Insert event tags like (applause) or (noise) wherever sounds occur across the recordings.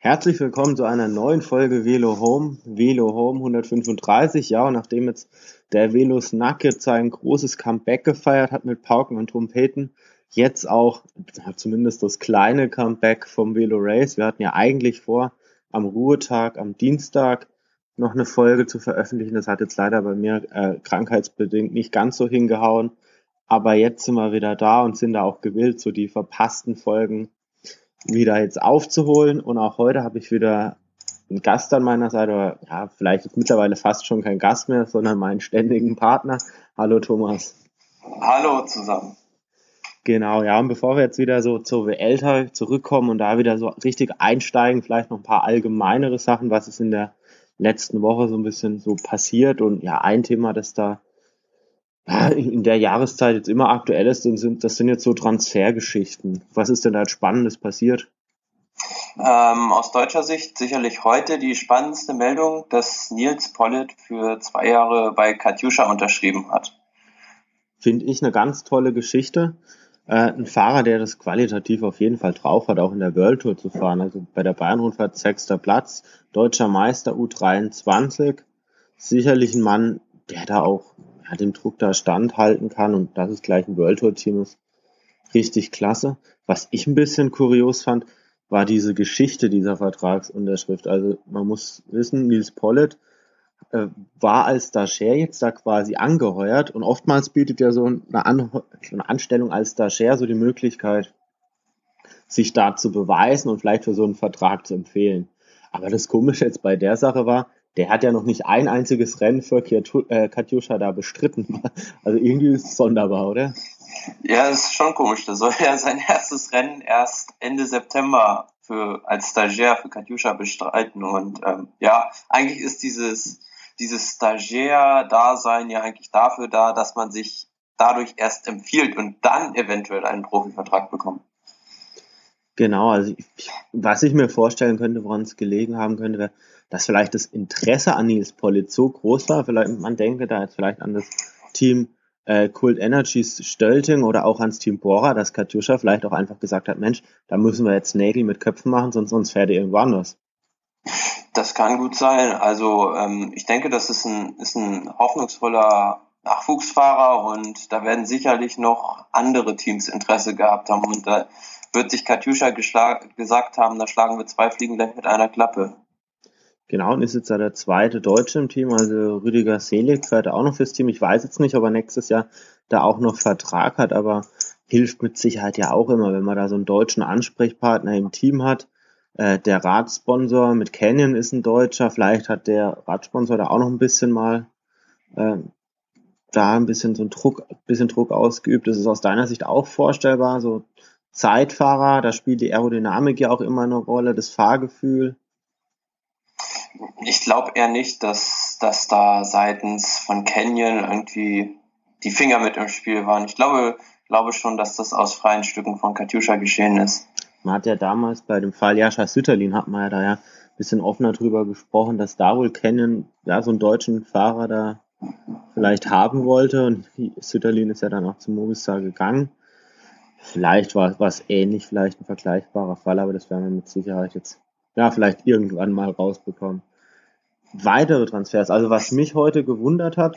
Herzlich willkommen zu einer neuen Folge Velo Home, Velo Home 135. Ja, und nachdem jetzt der Velo Snack jetzt sein großes Comeback gefeiert hat mit Pauken und Trompeten, jetzt auch zumindest das kleine Comeback vom Velo Race. Wir hatten ja eigentlich vor, am Ruhetag, am Dienstag noch eine Folge zu veröffentlichen. Das hat jetzt leider bei mir äh, krankheitsbedingt nicht ganz so hingehauen. Aber jetzt sind wir wieder da und sind da auch gewillt, so die verpassten Folgen wieder jetzt aufzuholen. Und auch heute habe ich wieder einen Gast an meiner Seite, oder ja, vielleicht ist mittlerweile fast schon kein Gast mehr, sondern meinen ständigen Partner. Hallo Thomas. Hallo zusammen. Genau, ja, und bevor wir jetzt wieder so zur WL zurückkommen und da wieder so richtig einsteigen, vielleicht noch ein paar allgemeinere Sachen, was ist in der letzten Woche so ein bisschen so passiert und ja, ein Thema, das da (laughs) in der Jahreszeit jetzt immer aktuell ist, sind, das sind jetzt so Transfergeschichten. Was ist denn da Spannendes passiert? Ähm, aus deutscher Sicht sicherlich heute die spannendste Meldung, dass Nils Pollitt für zwei Jahre bei Katjuscha unterschrieben hat. Finde ich eine ganz tolle Geschichte. Äh, ein Fahrer, der das qualitativ auf jeden Fall drauf hat, auch in der World Tour zu fahren. Also bei der Bayern-Rundfahrt sechster Platz, deutscher Meister U23. Sicherlich ein Mann, der da auch ja, dem Druck da standhalten kann und das ist gleich ein World Tour Team ist. Richtig klasse. Was ich ein bisschen kurios fand, war diese Geschichte dieser Vertragsunterschrift. Also man muss wissen, Nils Pollitt äh, war als Stagiaire jetzt da quasi angeheuert und oftmals bietet ja so eine, An eine Anstellung als Stagiaire so die Möglichkeit, sich da zu beweisen und vielleicht für so einen Vertrag zu empfehlen. Aber das Komische jetzt bei der Sache war, der hat ja noch nicht ein einziges Rennen für äh, Katjuscha da bestritten. (laughs) Also irgendwie ist es sonderbar, oder? Ja, das ist schon komisch. Da soll ja sein erstes Rennen erst Ende September für, als Stagiaire für Katjuscha bestreiten. Und ähm, ja, eigentlich ist dieses, dieses Stagiaire-Dasein ja eigentlich dafür da, dass man sich dadurch erst empfiehlt und dann eventuell einen Profivertrag bekommt. Genau, also ich, was ich mir vorstellen könnte, woran es gelegen haben könnte, wäre, dass vielleicht das Interesse an Nils Pollitt so groß war, vielleicht, man denke da jetzt vielleicht an das Team äh, Cult Energies Stölting oder auch ans Team Bora, dass Katjuscha vielleicht auch einfach gesagt hat, Mensch, da müssen wir jetzt Nägel mit Köpfen machen, sonst, sonst fährt er irgendwo anders. Das kann gut sein. Also ähm, ich denke, das ist ein, ist ein hoffnungsvoller Nachwuchsfahrer und da werden sicherlich noch andere Teams Interesse gehabt haben und da wird sich Katjuscha gesagt haben, da schlagen wir zwei Fliegen gleich mit einer Klappe. Genau, und ist jetzt ja der zweite Deutsche im Team, also Rüdiger Selig fährt auch noch fürs Team. Ich weiß jetzt nicht, ob er nächstes Jahr da auch noch Vertrag hat, aber hilft mit Sicherheit ja auch immer, wenn man da so einen deutschen Ansprechpartner im Team hat. Äh, der Radsponsor mit Canyon ist ein Deutscher, vielleicht hat der Radsponsor da auch noch ein bisschen mal äh, da ein bisschen so ein Druck, bisschen Druck ausgeübt. Das ist aus deiner Sicht auch vorstellbar, so Zeitfahrer, da spielt die Aerodynamik ja auch immer eine Rolle, das Fahrgefühl. Ich glaube eher nicht, dass, dass da seitens von Canyon irgendwie die Finger mit im Spiel waren. Ich glaube, glaube schon, dass das aus freien Stücken von Katjuscha geschehen ist. Man hat ja damals bei dem Fall Jascha Sütterlin hat man ja da ja ein bisschen offener drüber gesprochen, dass da wohl Canyon ja so einen deutschen Fahrer da vielleicht haben wollte und Sütterlin ist ja dann auch zum Movistar gegangen. Vielleicht war es ähnlich, vielleicht ein vergleichbarer Fall, aber das werden wir mit Sicherheit jetzt ja, vielleicht irgendwann mal rausbekommen. Weitere Transfers, also was mich heute gewundert hat,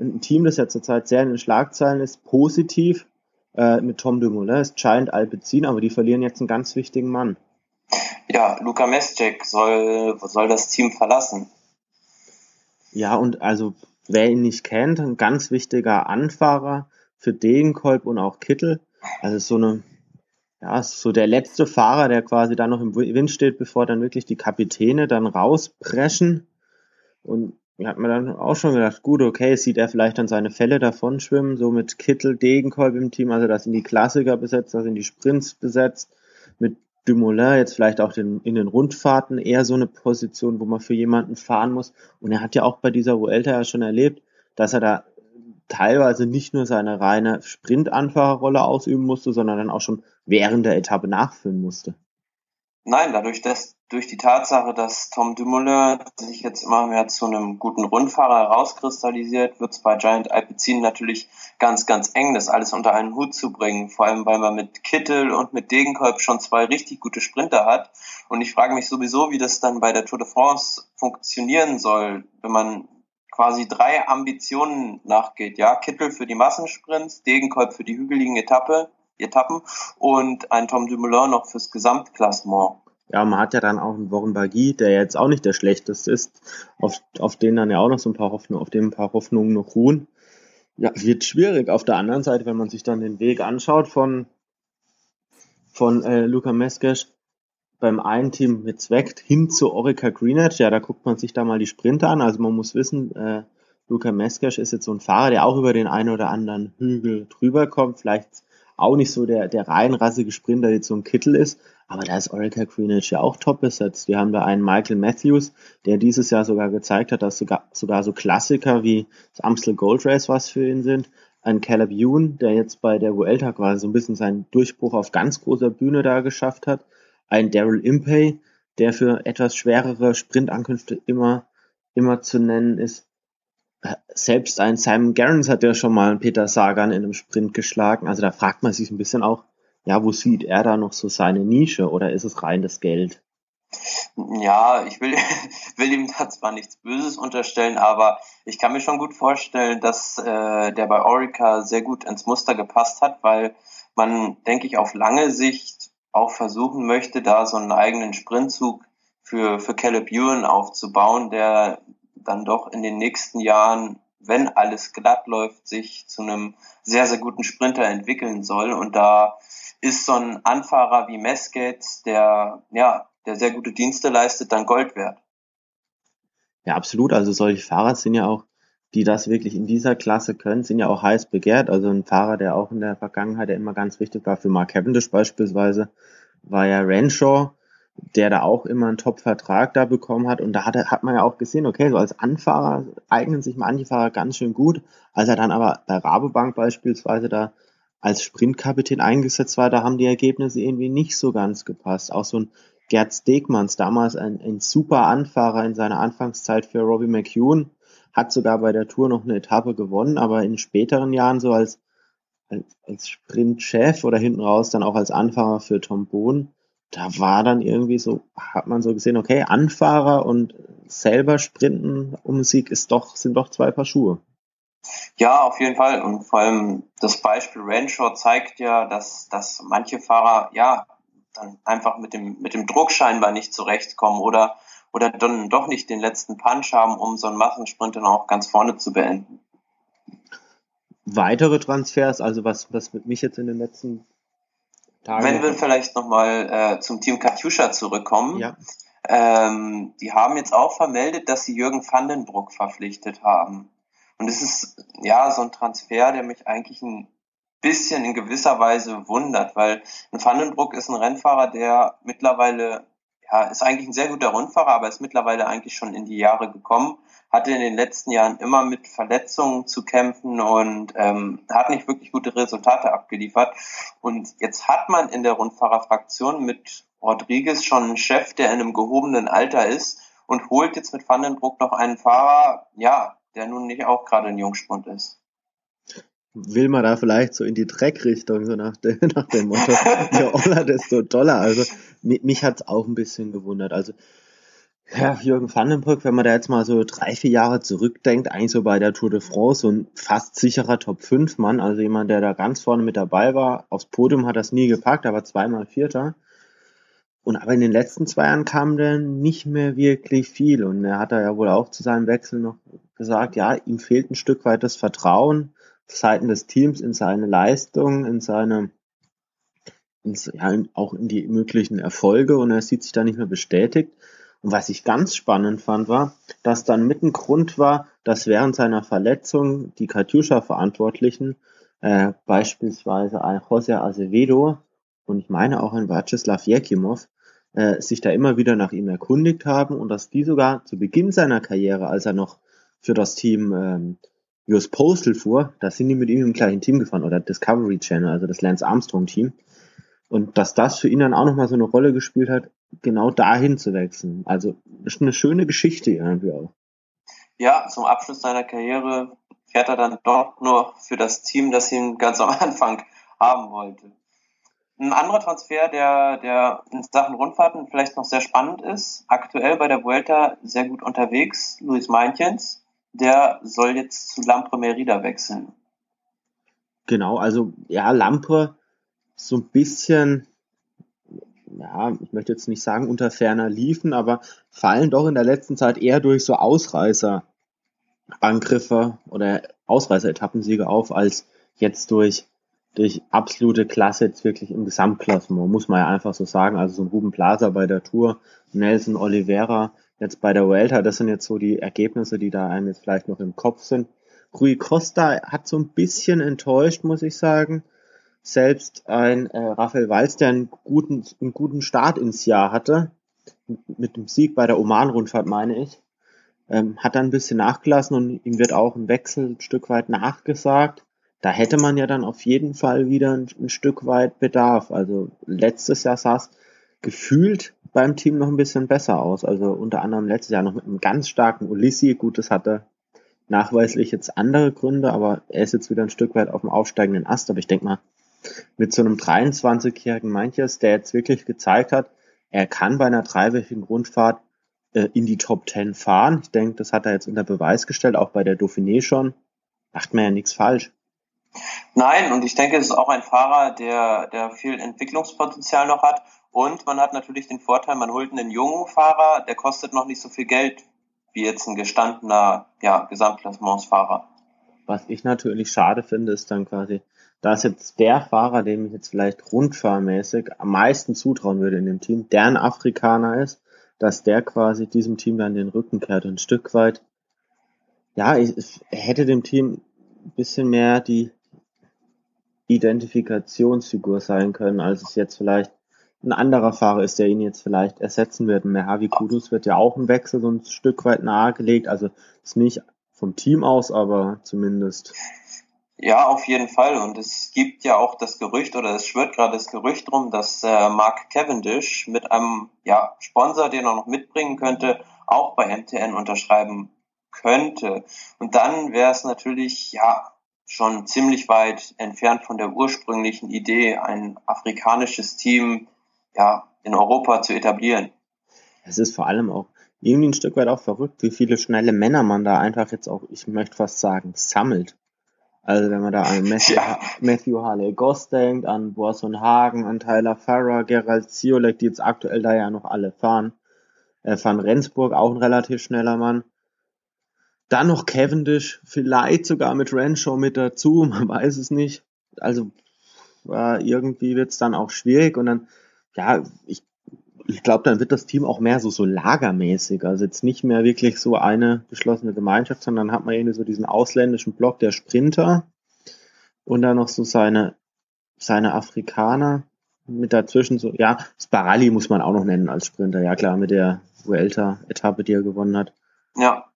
ein Team, das ja zurzeit sehr in den Schlagzeilen ist, positiv äh, mit Tom Dumoulin, ist Giant Alpecin, aber die verlieren jetzt einen ganz wichtigen Mann. Ja, Luka Mescek soll, soll das Team verlassen. Ja, und also wer ihn nicht kennt, ein ganz wichtiger Anfahrer für Degenkolb und auch Kittel. Also so eine ja, so der letzte Fahrer, der quasi da noch im Wind steht, bevor dann wirklich die Kapitäne dann rauspreschen. Und hat mir dann auch schon gedacht, gut, okay, sieht er vielleicht dann seine Fälle davon schwimmen, so mit Kittel, Degenkolb im Team, also das sind die Klassiker besetzt, das sind die Sprints besetzt, mit Dumoulin jetzt vielleicht auch den, in den Rundfahrten eher so eine Position, wo man für jemanden fahren muss. Und er hat ja auch bei dieser Vuelta ja schon erlebt, dass er da teilweise nicht nur seine reine Sprintanfahrerrolle ausüben musste, sondern dann auch schon während der Etappe nachfüllen musste. nein, dadurch, dass durch die Tatsache, dass Tom Dumoulin sich jetzt immer mehr zu einem guten Rundfahrer herauskristallisiert, wird es bei Giant Alpecin natürlich ganz, ganz eng, das alles unter einen Hut zu bringen. Vor allem, weil man mit Kittel und mit Degenkolb schon zwei richtig gute Sprinter hat. Und ich frage mich sowieso, wie das dann bei der Tour de France funktionieren soll, wenn man quasi drei Ambitionen nachgeht. Ja, Kittel für die Massensprints, Degenkolb für die hügeligen Etappe, Etappen und ein Tom Dumoulin noch fürs Gesamtklassement. Ja, man hat ja dann auch einen Warren Bagui, der jetzt auch nicht der schlechteste ist, auf, auf den dann ja auch noch so ein paar Hoffnungen, auf dem ein paar Hoffnungen noch ruhen. Ja, wird schwierig. Auf der anderen Seite, wenn man sich dann den Weg anschaut von, von äh, Luca Meskes beim einen Team mit Zweckt hin zu Orica Greenwich, ja, da guckt man sich da mal die Sprinter an. Also man muss wissen, äh, Luca Meskes ist jetzt so ein Fahrer, der auch über den einen oder anderen Hügel drüber kommt, vielleicht auch nicht so der, der reinrassige Sprinter, der jetzt so ein Kittel ist, aber da ist Orica Greenwich ja auch top besetzt. Wir haben da einen Michael Matthews, der dieses Jahr sogar gezeigt hat, dass sogar, sogar so Klassiker wie das Amstel Gold Race was für ihn sind. Ein Caleb Ewan, der jetzt bei der Vuelta quasi so ein bisschen seinen Durchbruch auf ganz großer Bühne da geschafft hat. Ein Daryl Impey, der für etwas schwerere Sprintankünfte immer, immer zu nennen ist. Selbst ein Simon Gerrans hat ja schon mal einen Peter Sagan in einem Sprint geschlagen. Also da fragt man sich ein bisschen auch, ja, wo sieht er da noch so seine Nische oder ist es rein das Geld? Ja, ich will, (laughs) will ihm da zwar nichts Böses unterstellen, aber ich kann mir schon gut vorstellen, dass äh, der bei Orica sehr gut ins Muster gepasst hat, weil man, denke ich, auf lange Sicht auch versuchen möchte, da so einen eigenen Sprintzug für, für Caleb Ewan aufzubauen, der dann doch in den nächsten Jahren, wenn alles glatt läuft, sich zu einem sehr, sehr guten Sprinter entwickeln soll. Und da ist so ein Anfahrer wie Mesquez, der, ja, der sehr gute Dienste leistet, dann Gold wert. Ja, absolut. Also solche Fahrer sind ja auch, die das wirklich in dieser Klasse können, sind ja auch heiß begehrt. Also ein Fahrer, der auch in der Vergangenheit der immer ganz wichtig war für Mark Cavendish beispielsweise, war ja Renshaw, der da auch immer einen Top-Vertrag da bekommen hat. Und da hat, hat man ja auch gesehen, okay, so als Anfahrer eignen sich manche Fahrer ganz schön gut. Als er dann aber bei Rabobank beispielsweise da als Sprintkapitän eingesetzt war, da haben die Ergebnisse irgendwie nicht so ganz gepasst. Auch so ein Gerd Stegmanns, damals ein, ein super Anfahrer in seiner Anfangszeit für Robbie McEwen, hat sogar bei der Tour noch eine Etappe gewonnen, aber in späteren Jahren so als, als, Sprintchef oder hinten raus dann auch als Anfahrer für Tom Bohn, da war dann irgendwie so, hat man so gesehen, okay, Anfahrer und selber Sprinten um Sieg ist doch, sind doch zwei Paar Schuhe. Ja, auf jeden Fall. Und vor allem das Beispiel Renshaw zeigt ja, dass, dass manche Fahrer ja dann einfach mit dem, mit dem Druck scheinbar nicht zurechtkommen oder, oder dann doch nicht den letzten Punch haben, um so einen Massensprint dann auch ganz vorne zu beenden. Weitere Transfers, also was, was mit mich jetzt in den letzten Tagen. Wenn wir vielleicht nochmal äh, zum Team Katjuscha zurückkommen. Ja. Ähm, die haben jetzt auch vermeldet, dass sie Jürgen Vandenbruck verpflichtet haben. Und es ist ja so ein Transfer, der mich eigentlich ein bisschen in gewisser Weise wundert, weil ein Vandenbruck ist ein Rennfahrer, der mittlerweile, ist eigentlich ein sehr guter Rundfahrer, aber ist mittlerweile eigentlich schon in die Jahre gekommen, hatte in den letzten Jahren immer mit Verletzungen zu kämpfen und ähm, hat nicht wirklich gute Resultate abgeliefert. Und jetzt hat man in der Rundfahrerfraktion mit Rodriguez schon einen Chef, der in einem gehobenen Alter ist und holt jetzt mit Vandenbruck noch einen Fahrer, ja, der nun nicht auch gerade ein Jungspund ist. Will man da vielleicht so in die Dreckrichtung, so nach, dem, (laughs) nach dem Motto, je Oller, desto doller. Also mich, mich hat's auch ein bisschen gewundert. Also ja, Jürgen Vandenbrück, wenn man da jetzt mal so drei, vier Jahre zurückdenkt, eigentlich so bei der Tour de France, so ein fast sicherer Top-5-Mann, also jemand, der da ganz vorne mit dabei war. Aufs Podium hat es nie gepackt, aber zweimal Vierter. Und aber in den letzten zwei Jahren kam dann nicht mehr wirklich viel. Und er hat da ja wohl auch zu seinem Wechsel noch gesagt, ja, ihm fehlt ein Stück weit das Vertrauen seitens des Teams in seine Leistung, in seine, in, ja, auch in die möglichen Erfolge und er sieht sich da nicht mehr bestätigt. Und was ich ganz spannend fand, war, dass dann mit ein Grund war, dass während seiner Verletzung die Katjuscha-Verantwortlichen, äh, beispielsweise ein José Acevedo und ich meine auch ein Vyacheslav Jekimov, äh, sich da immer wieder nach ihm erkundigt haben und dass die sogar zu Beginn seiner Karriere, als er noch für das Team ähm, US Postal fuhr, da sind die mit ihm im gleichen Team gefahren oder Discovery Channel, also das Lance Armstrong Team. Und dass das für ihn dann auch nochmal so eine Rolle gespielt hat, genau dahin zu wechseln. Also ist eine schöne Geschichte irgendwie auch. Ja, zum Abschluss seiner Karriere fährt er dann doch nur für das Team, das ihn ganz am Anfang haben wollte. Ein anderer Transfer, der, der in Sachen Rundfahrten vielleicht noch sehr spannend ist, aktuell bei der Vuelta sehr gut unterwegs, Luis Meinchens, der soll jetzt zu Lampre Merida wechseln. Genau, also ja, Lampre so ein bisschen, ja, ich möchte jetzt nicht sagen unter ferner liefen, aber fallen doch in der letzten Zeit eher durch so Ausreißerangriffe oder Ausreißer-Etappensiege auf, als jetzt durch durch absolute Klasse jetzt wirklich im Gesamtklassement, muss man ja einfach so sagen. Also so ein Ruben Plaza bei der Tour, Nelson Oliveira jetzt bei der Vuelta, das sind jetzt so die Ergebnisse, die da einem jetzt vielleicht noch im Kopf sind. Rui Costa hat so ein bisschen enttäuscht, muss ich sagen. Selbst ein äh, Raphael Walz, der einen guten, einen guten Start ins Jahr hatte, mit dem Sieg bei der Oman-Rundfahrt, meine ich, ähm, hat dann ein bisschen nachgelassen und ihm wird auch ein Wechsel ein Stück weit nachgesagt da hätte man ja dann auf jeden Fall wieder ein, ein Stück weit Bedarf. Also letztes Jahr es gefühlt beim Team noch ein bisschen besser aus. Also unter anderem letztes Jahr noch mit einem ganz starken Ulissi. Gut, das hatte nachweislich jetzt andere Gründe, aber er ist jetzt wieder ein Stück weit auf dem aufsteigenden Ast. Aber ich denke mal, mit so einem 23-jährigen Manches, der jetzt wirklich gezeigt hat, er kann bei einer dreiwöchigen Rundfahrt äh, in die Top 10 fahren. Ich denke, das hat er jetzt unter Beweis gestellt, auch bei der Dauphiné schon. Macht man ja nichts falsch. Nein, und ich denke, es ist auch ein Fahrer, der, der viel Entwicklungspotenzial noch hat. Und man hat natürlich den Vorteil, man holt einen jungen Fahrer, der kostet noch nicht so viel Geld wie jetzt ein gestandener ja, Gesamtklassementsfahrer. Was ich natürlich schade finde, ist dann quasi, dass jetzt der Fahrer, dem ich jetzt vielleicht rundfahrmäßig am meisten zutrauen würde in dem Team, der ein Afrikaner ist, dass der quasi diesem Team dann den Rücken kehrt. Und ein Stück weit, ja, ich, ich hätte dem Team ein bisschen mehr die Identifikationsfigur sein können, als es jetzt vielleicht ein anderer Fahrer ist, der ihn jetzt vielleicht ersetzen wird. Mehavi Kudus wird ja auch ein Wechsel so ein Stück weit nahegelegt, also ist nicht vom Team aus, aber zumindest. Ja, auf jeden Fall. Und es gibt ja auch das Gerücht, oder es schwirrt gerade das Gerücht drum, dass äh, Mark Cavendish mit einem ja, Sponsor, den er noch mitbringen könnte, auch bei MTN unterschreiben könnte. Und dann wäre es natürlich, ja, schon ziemlich weit entfernt von der ursprünglichen Idee, ein afrikanisches Team ja, in Europa zu etablieren. Es ist vor allem auch irgendwie ein Stück weit auch verrückt, wie viele schnelle Männer man da einfach jetzt auch, ich möchte fast sagen, sammelt. Also wenn man da an (laughs) Matthew, ja. Matthew Harley Goss denkt, an Borson Hagen, an Tyler Farrer, Gerald Ziolek, die jetzt aktuell da ja noch alle fahren. Äh, Van Rensburg, auch ein relativ schneller Mann. Dann noch Cavendish, vielleicht sogar mit Renshaw mit dazu, (laughs) man weiß es nicht. Also äh, irgendwie wird es dann auch schwierig und dann, ja, ich, ich glaube, dann wird das Team auch mehr so, so lagermäßig. Also jetzt nicht mehr wirklich so eine geschlossene Gemeinschaft, sondern hat man irgendwie so diesen ausländischen Block der Sprinter und dann noch so seine, seine Afrikaner mit dazwischen so, ja, Sparali muss man auch noch nennen als Sprinter, ja klar, mit der Vuelta-Etappe, die er gewonnen hat. Ja,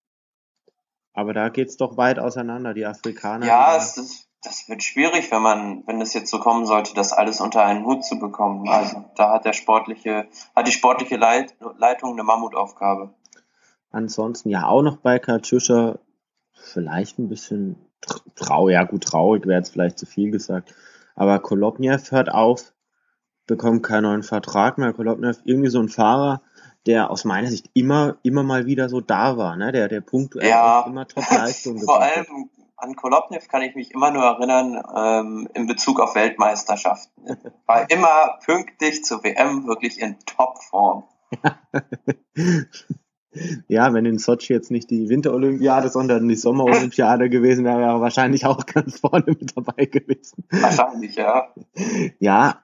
aber da geht's doch weit auseinander, die Afrikaner. Ja, es ist, das wird schwierig, wenn man, wenn es jetzt so kommen sollte, das alles unter einen Hut zu bekommen. Also da hat der sportliche, hat die sportliche Leit, Leitung eine Mammutaufgabe. Ansonsten ja auch noch bei Katjuscha vielleicht ein bisschen traurig, ja gut, traurig wäre jetzt vielleicht zu viel gesagt. Aber Kolobniev hört auf, bekommt keinen neuen Vertrag mehr. Kolobniev irgendwie so ein Fahrer, der aus meiner Sicht immer, immer mal wieder so da war, ne? der, der punktuell ja, immer Top-Leistung (laughs) Vor allem an Kolobnev kann ich mich immer nur erinnern ähm, in Bezug auf Weltmeisterschaften. War immer pünktlich zur WM wirklich in Topform. (laughs) Ja, wenn in Sochi jetzt nicht die Winterolympiade, sondern die Sommerolympiade gewesen wäre, wäre er wahrscheinlich auch ganz vorne mit dabei gewesen. Wahrscheinlich, ja. Ja,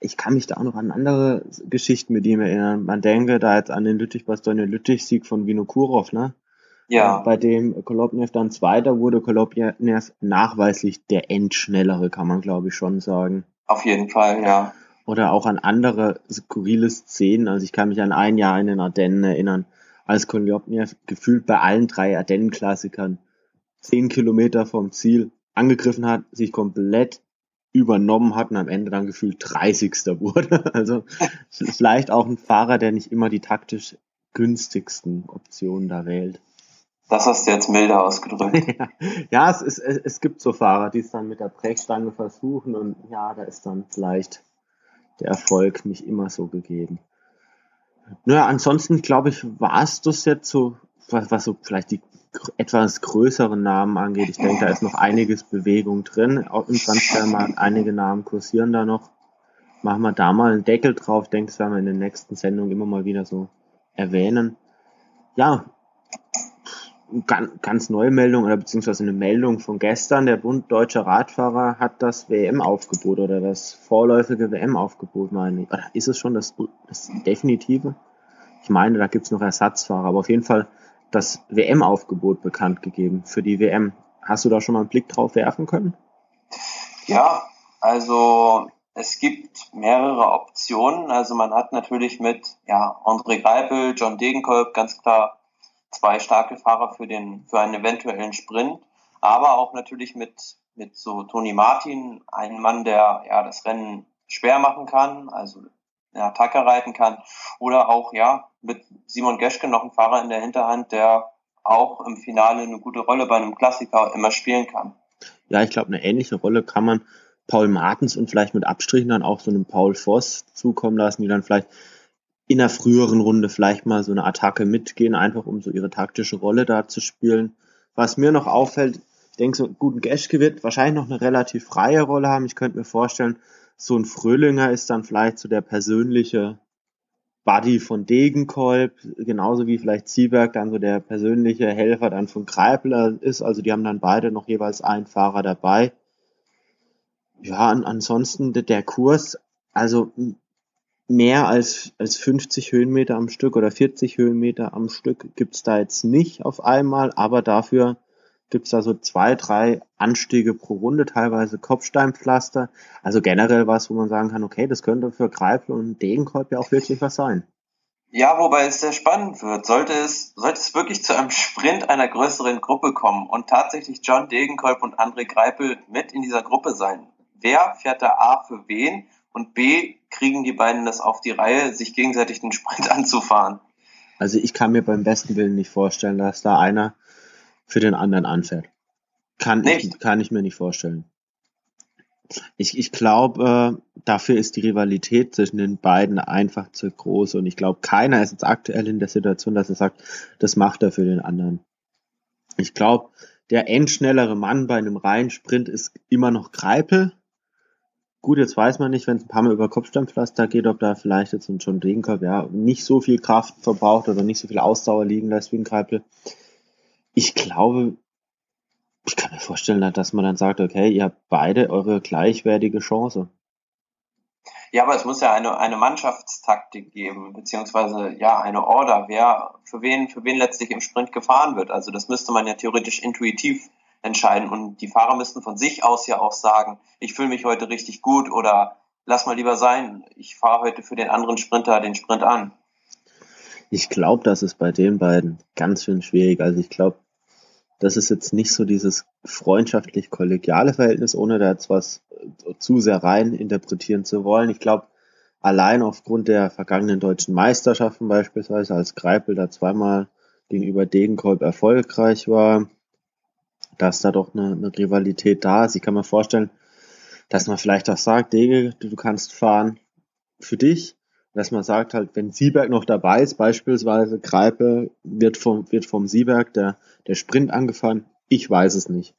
ich kann mich da auch noch an andere Geschichten mit ihm erinnern. Man denke da jetzt an den Lüttich-Bastogne-Lüttich-Sieg von Vinokurov, ne? Ja. Bei dem Kolobnev dann Zweiter wurde, Kolobnev nachweislich der Endschnellere, kann man glaube ich schon sagen. Auf jeden Fall, ja. Oder auch an andere skurrile Szenen. Also ich kann mich an ein Jahr in den Ardennen erinnern als Koljopniew gefühlt bei allen drei Ardennen-Klassikern zehn Kilometer vom Ziel angegriffen hat, sich komplett übernommen hat und am Ende dann gefühlt 30. wurde. (laughs) Also (laughs) vielleicht auch ein Fahrer, der nicht immer die taktisch günstigsten Optionen da wählt. Das hast du jetzt milder ausgedrückt. (laughs) ja, es, es, es gibt so Fahrer, die es dann mit der Brechstange versuchen und ja, da ist dann vielleicht der Erfolg nicht immer so gegeben. Naja, ansonsten glaube ich, war es das jetzt so, was, was so vielleicht die etwas größeren Namen angeht. Ich denke, da ist noch einiges Bewegung drin. Auch im Transfermarkt einige Namen kursieren da noch. Machen wir da mal einen Deckel drauf. Ich denke, das werden wir in den nächsten Sendungen immer mal wieder so erwähnen. Ja, ganz, neue Meldung oder beziehungsweise eine Meldung von gestern. Der Bund Deutscher Radfahrer hat das WM-Aufgebot oder das vorläufige WM-Aufgebot, meine ich. Oder ist es schon das, das definitive? Ich meine, da gibt's noch Ersatzfahrer, aber auf jeden Fall das WM-Aufgebot bekannt gegeben für die WM. Hast du da schon mal einen Blick drauf werfen können? Ja, also es gibt mehrere Optionen. Also man hat natürlich mit ja, André Greipel, John Degenkolb ganz klar zwei starke Fahrer für den für einen eventuellen Sprint, aber auch natürlich mit mit so Toni Martin, ein Mann, der ja das Rennen schwer machen kann, also eine Attacke reiten kann, oder auch ja mit Simon Geschke noch ein Fahrer in der Hinterhand, der auch im Finale eine gute Rolle bei einem Klassiker immer spielen kann. Ja, ich glaube, eine ähnliche Rolle kann man Paul Martens und vielleicht mit Abstrichen dann auch so einem Paul Voss zukommen lassen, die dann vielleicht in der früheren Runde vielleicht mal so eine Attacke mitgehen, einfach um so ihre taktische Rolle da zu spielen. Was mir noch auffällt, ich denke, so einen guten Geschke wird wahrscheinlich noch eine relativ freie Rolle haben. Ich könnte mir vorstellen, so ein Fröhlinger ist dann vielleicht so der persönliche Buddy von Degenkolb, genauso wie vielleicht Zieberg dann so der persönliche Helfer dann von Kreipler ist. Also die haben dann beide noch jeweils einen Fahrer dabei. Ja, ansonsten der Kurs, also mehr als, als 50 Höhenmeter am Stück oder 40 Höhenmeter am Stück gibt's da jetzt nicht auf einmal, aber dafür gibt's da so zwei, drei Anstiege pro Runde, teilweise Kopfsteinpflaster. Also generell was, wo man sagen kann, okay, das könnte für Greifel und Degenkolb ja auch wirklich was sein. Ja, wobei es sehr spannend wird. Sollte es, sollte es wirklich zu einem Sprint einer größeren Gruppe kommen und tatsächlich John Degenkolb und André Greipel mit in dieser Gruppe sein, wer fährt da A für wen und B, kriegen die beiden das auf die Reihe, sich gegenseitig den Sprint (laughs) anzufahren? Also ich kann mir beim besten Willen nicht vorstellen, dass da einer für den anderen anfährt. Kann, ich, kann ich mir nicht vorstellen. Ich, ich glaube, äh, dafür ist die Rivalität zwischen den beiden einfach zu groß und ich glaube, keiner ist jetzt aktuell in der Situation, dass er sagt, das macht er für den anderen. Ich glaube, der endschnellere Mann bei einem reinen Sprint ist immer noch Greipel, Gut, jetzt weiß man nicht, wenn es ein paar Mal über Kopfsteinpflaster geht, ob da vielleicht jetzt ein John Degenkolb ja nicht so viel Kraft verbraucht oder nicht so viel Ausdauer liegen lässt wie ein Kreipel. Ich glaube, ich kann mir vorstellen, dass man dann sagt, okay, ihr habt beide eure gleichwertige Chance. Ja, aber es muss ja eine, eine Mannschaftstaktik geben, beziehungsweise ja eine Order, wer für wen, für wen letztlich im Sprint gefahren wird. Also das müsste man ja theoretisch intuitiv entscheiden. Und die Fahrer müssten von sich aus ja auch sagen, ich fühle mich heute richtig gut oder lass mal lieber sein, ich fahre heute für den anderen Sprinter den Sprint an. Ich glaube, das ist bei den beiden ganz schön schwierig. Also ich glaube, das ist jetzt nicht so dieses freundschaftlich-kollegiale Verhältnis, ohne da jetzt was zu sehr rein interpretieren zu wollen. Ich glaube, allein aufgrund der vergangenen deutschen Meisterschaften beispielsweise, als Greipel da zweimal gegenüber Degenkolb erfolgreich war, dass da doch eine, eine Rivalität da ist. Ich kann mir vorstellen, dass man vielleicht auch sagt, Dege, du, du kannst fahren für dich. Dass man sagt halt, wenn Sieberg noch dabei ist, beispielsweise Greipe wird vom, wird vom Sieberg der, der Sprint angefahren. Ich weiß es nicht.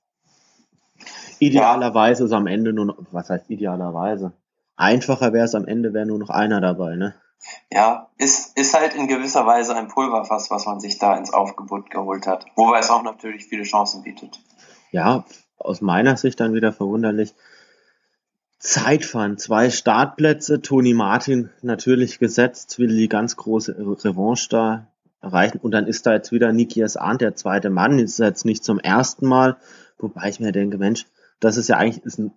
Idealerweise ist am Ende nur noch, was heißt idealerweise? Einfacher wäre es am Ende, wäre nur noch einer dabei, ne? Ja, ist, ist halt in gewisser Weise ein Pulverfass, was man sich da ins Aufgebot geholt hat. Wobei es auch natürlich viele Chancen bietet. Ja, aus meiner Sicht dann wieder verwunderlich. Zeitfahren, zwei Startplätze, Toni Martin natürlich gesetzt, will die ganz große Revanche da erreichen. Und dann ist da jetzt wieder Nikias Arndt, der zweite Mann, ist jetzt nicht zum ersten Mal, wobei ich mir denke, Mensch, das ist ja eigentlich ist ein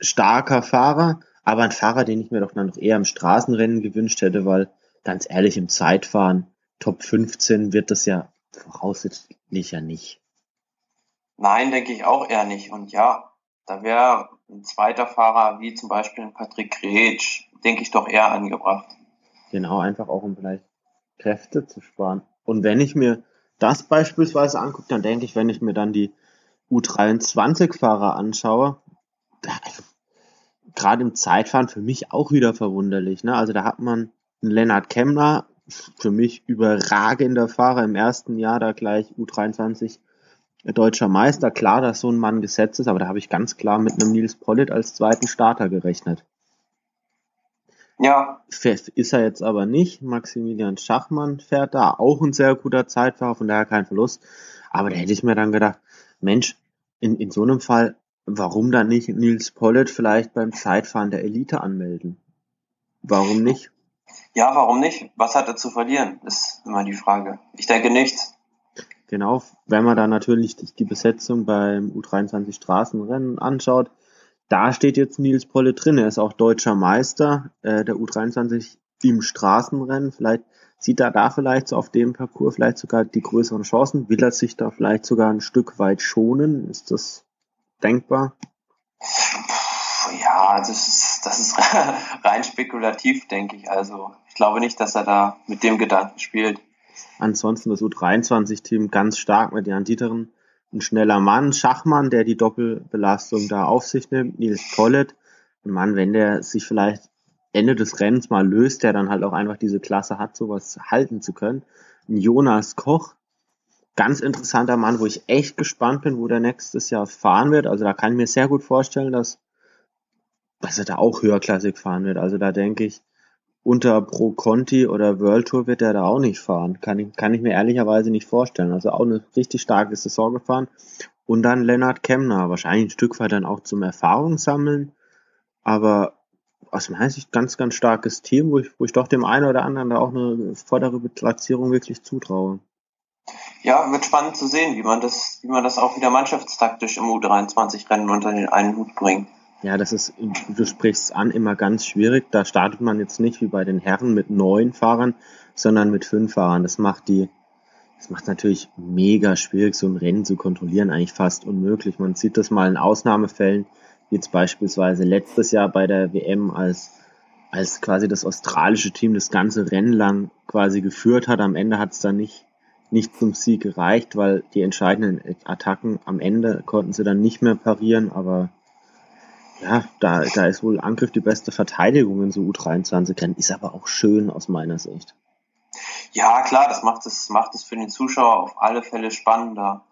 starker Fahrer, aber ein Fahrer, den ich mir doch dann noch eher im Straßenrennen gewünscht hätte, weil ganz ehrlich, im Zeitfahren Top 15 wird das ja voraussichtlich ja nicht. Nein, denke ich auch eher nicht. Und ja, da wäre ein zweiter Fahrer wie zum Beispiel ein Patrick Kretsch, denke ich, doch eher angebracht. Genau, einfach auch um vielleicht Kräfte zu sparen. Und wenn ich mir das beispielsweise angucke, dann denke ich, wenn ich mir dann die U23-Fahrer anschaue, gerade im Zeitfahren für mich auch wieder verwunderlich. Ne? Also da hat man einen Lennart Kemmler, für mich überragender Fahrer im ersten Jahr, da gleich U23 deutscher Meister. Klar, dass so ein Mann gesetzt ist, aber da habe ich ganz klar mit einem Nils Pollitt als zweiten Starter gerechnet. Ja. Ist er jetzt aber nicht. Maximilian Schachmann fährt da, auch ein sehr guter Zeitfahrer, von daher kein Verlust. Aber da hätte ich mir dann gedacht, Mensch, in, in so einem Fall, warum dann nicht Nils Pollitt vielleicht beim Zeitfahren der Elite anmelden? Warum nicht? Ja, warum nicht? Was hat er zu verlieren? Ist immer die Frage. Ich denke nichts. Genau, wenn man da natürlich die Besetzung beim U23 Straßenrennen anschaut, da steht jetzt Nils Polle drin. Er ist auch deutscher Meister äh, der U23 im Straßenrennen. Vielleicht sieht er da vielleicht so auf dem Parcours vielleicht sogar die größeren Chancen. Will er sich da vielleicht sogar ein Stück weit schonen? Ist das denkbar? Ja, das ist, das ist (laughs) rein spekulativ, denke ich. Also ich glaube nicht, dass er da mit dem Gedanken spielt. Ansonsten das U23-Team ganz stark mit Jan Dieteren ein schneller Mann, Schachmann, der die Doppelbelastung da auf sich nimmt, Nils Pollitt, ein Mann, wenn der sich vielleicht Ende des Rennens mal löst, der dann halt auch einfach diese Klasse hat, sowas halten zu können. Ein Jonas Koch, ganz interessanter Mann, wo ich echt gespannt bin, wo der nächstes Jahr fahren wird. Also da kann ich mir sehr gut vorstellen, dass, dass er da auch höherklassig fahren wird. Also da denke ich, unter Pro Conti oder World Tour wird er da auch nicht fahren. Kann ich, kann ich mir ehrlicherweise nicht vorstellen. Also auch eine richtig starke Saison gefahren. Und dann Lennart Kemner, wahrscheinlich ein Stück weit dann auch zum Erfahrung sammeln. Aber aus meiner Sicht ganz, ganz starkes Team, wo ich, wo ich doch dem einen oder anderen da auch eine vordere Platzierung wirklich zutraue. Ja, wird spannend zu sehen, wie man das, wie man das auch wieder mannschaftstaktisch im U23-Rennen unter den einen Hut bringt. Ja, das ist, du sprichst an, immer ganz schwierig. Da startet man jetzt nicht wie bei den Herren mit neun Fahrern, sondern mit fünf Fahrern. Das macht die, das macht natürlich mega schwierig, so ein Rennen zu kontrollieren, eigentlich fast unmöglich. Man sieht das mal in Ausnahmefällen, wie jetzt beispielsweise letztes Jahr bei der WM, als, als quasi das australische Team das ganze Rennen lang quasi geführt hat. Am Ende hat es dann nicht, nicht zum Sieg gereicht, weil die entscheidenden Attacken am Ende konnten sie dann nicht mehr parieren, aber ja, da, da ist wohl Angriff die beste Verteidigung in so U23-Rennen, ist aber auch schön aus meiner Sicht. Ja, klar, das macht es, macht es für den Zuschauer auf alle Fälle spannender.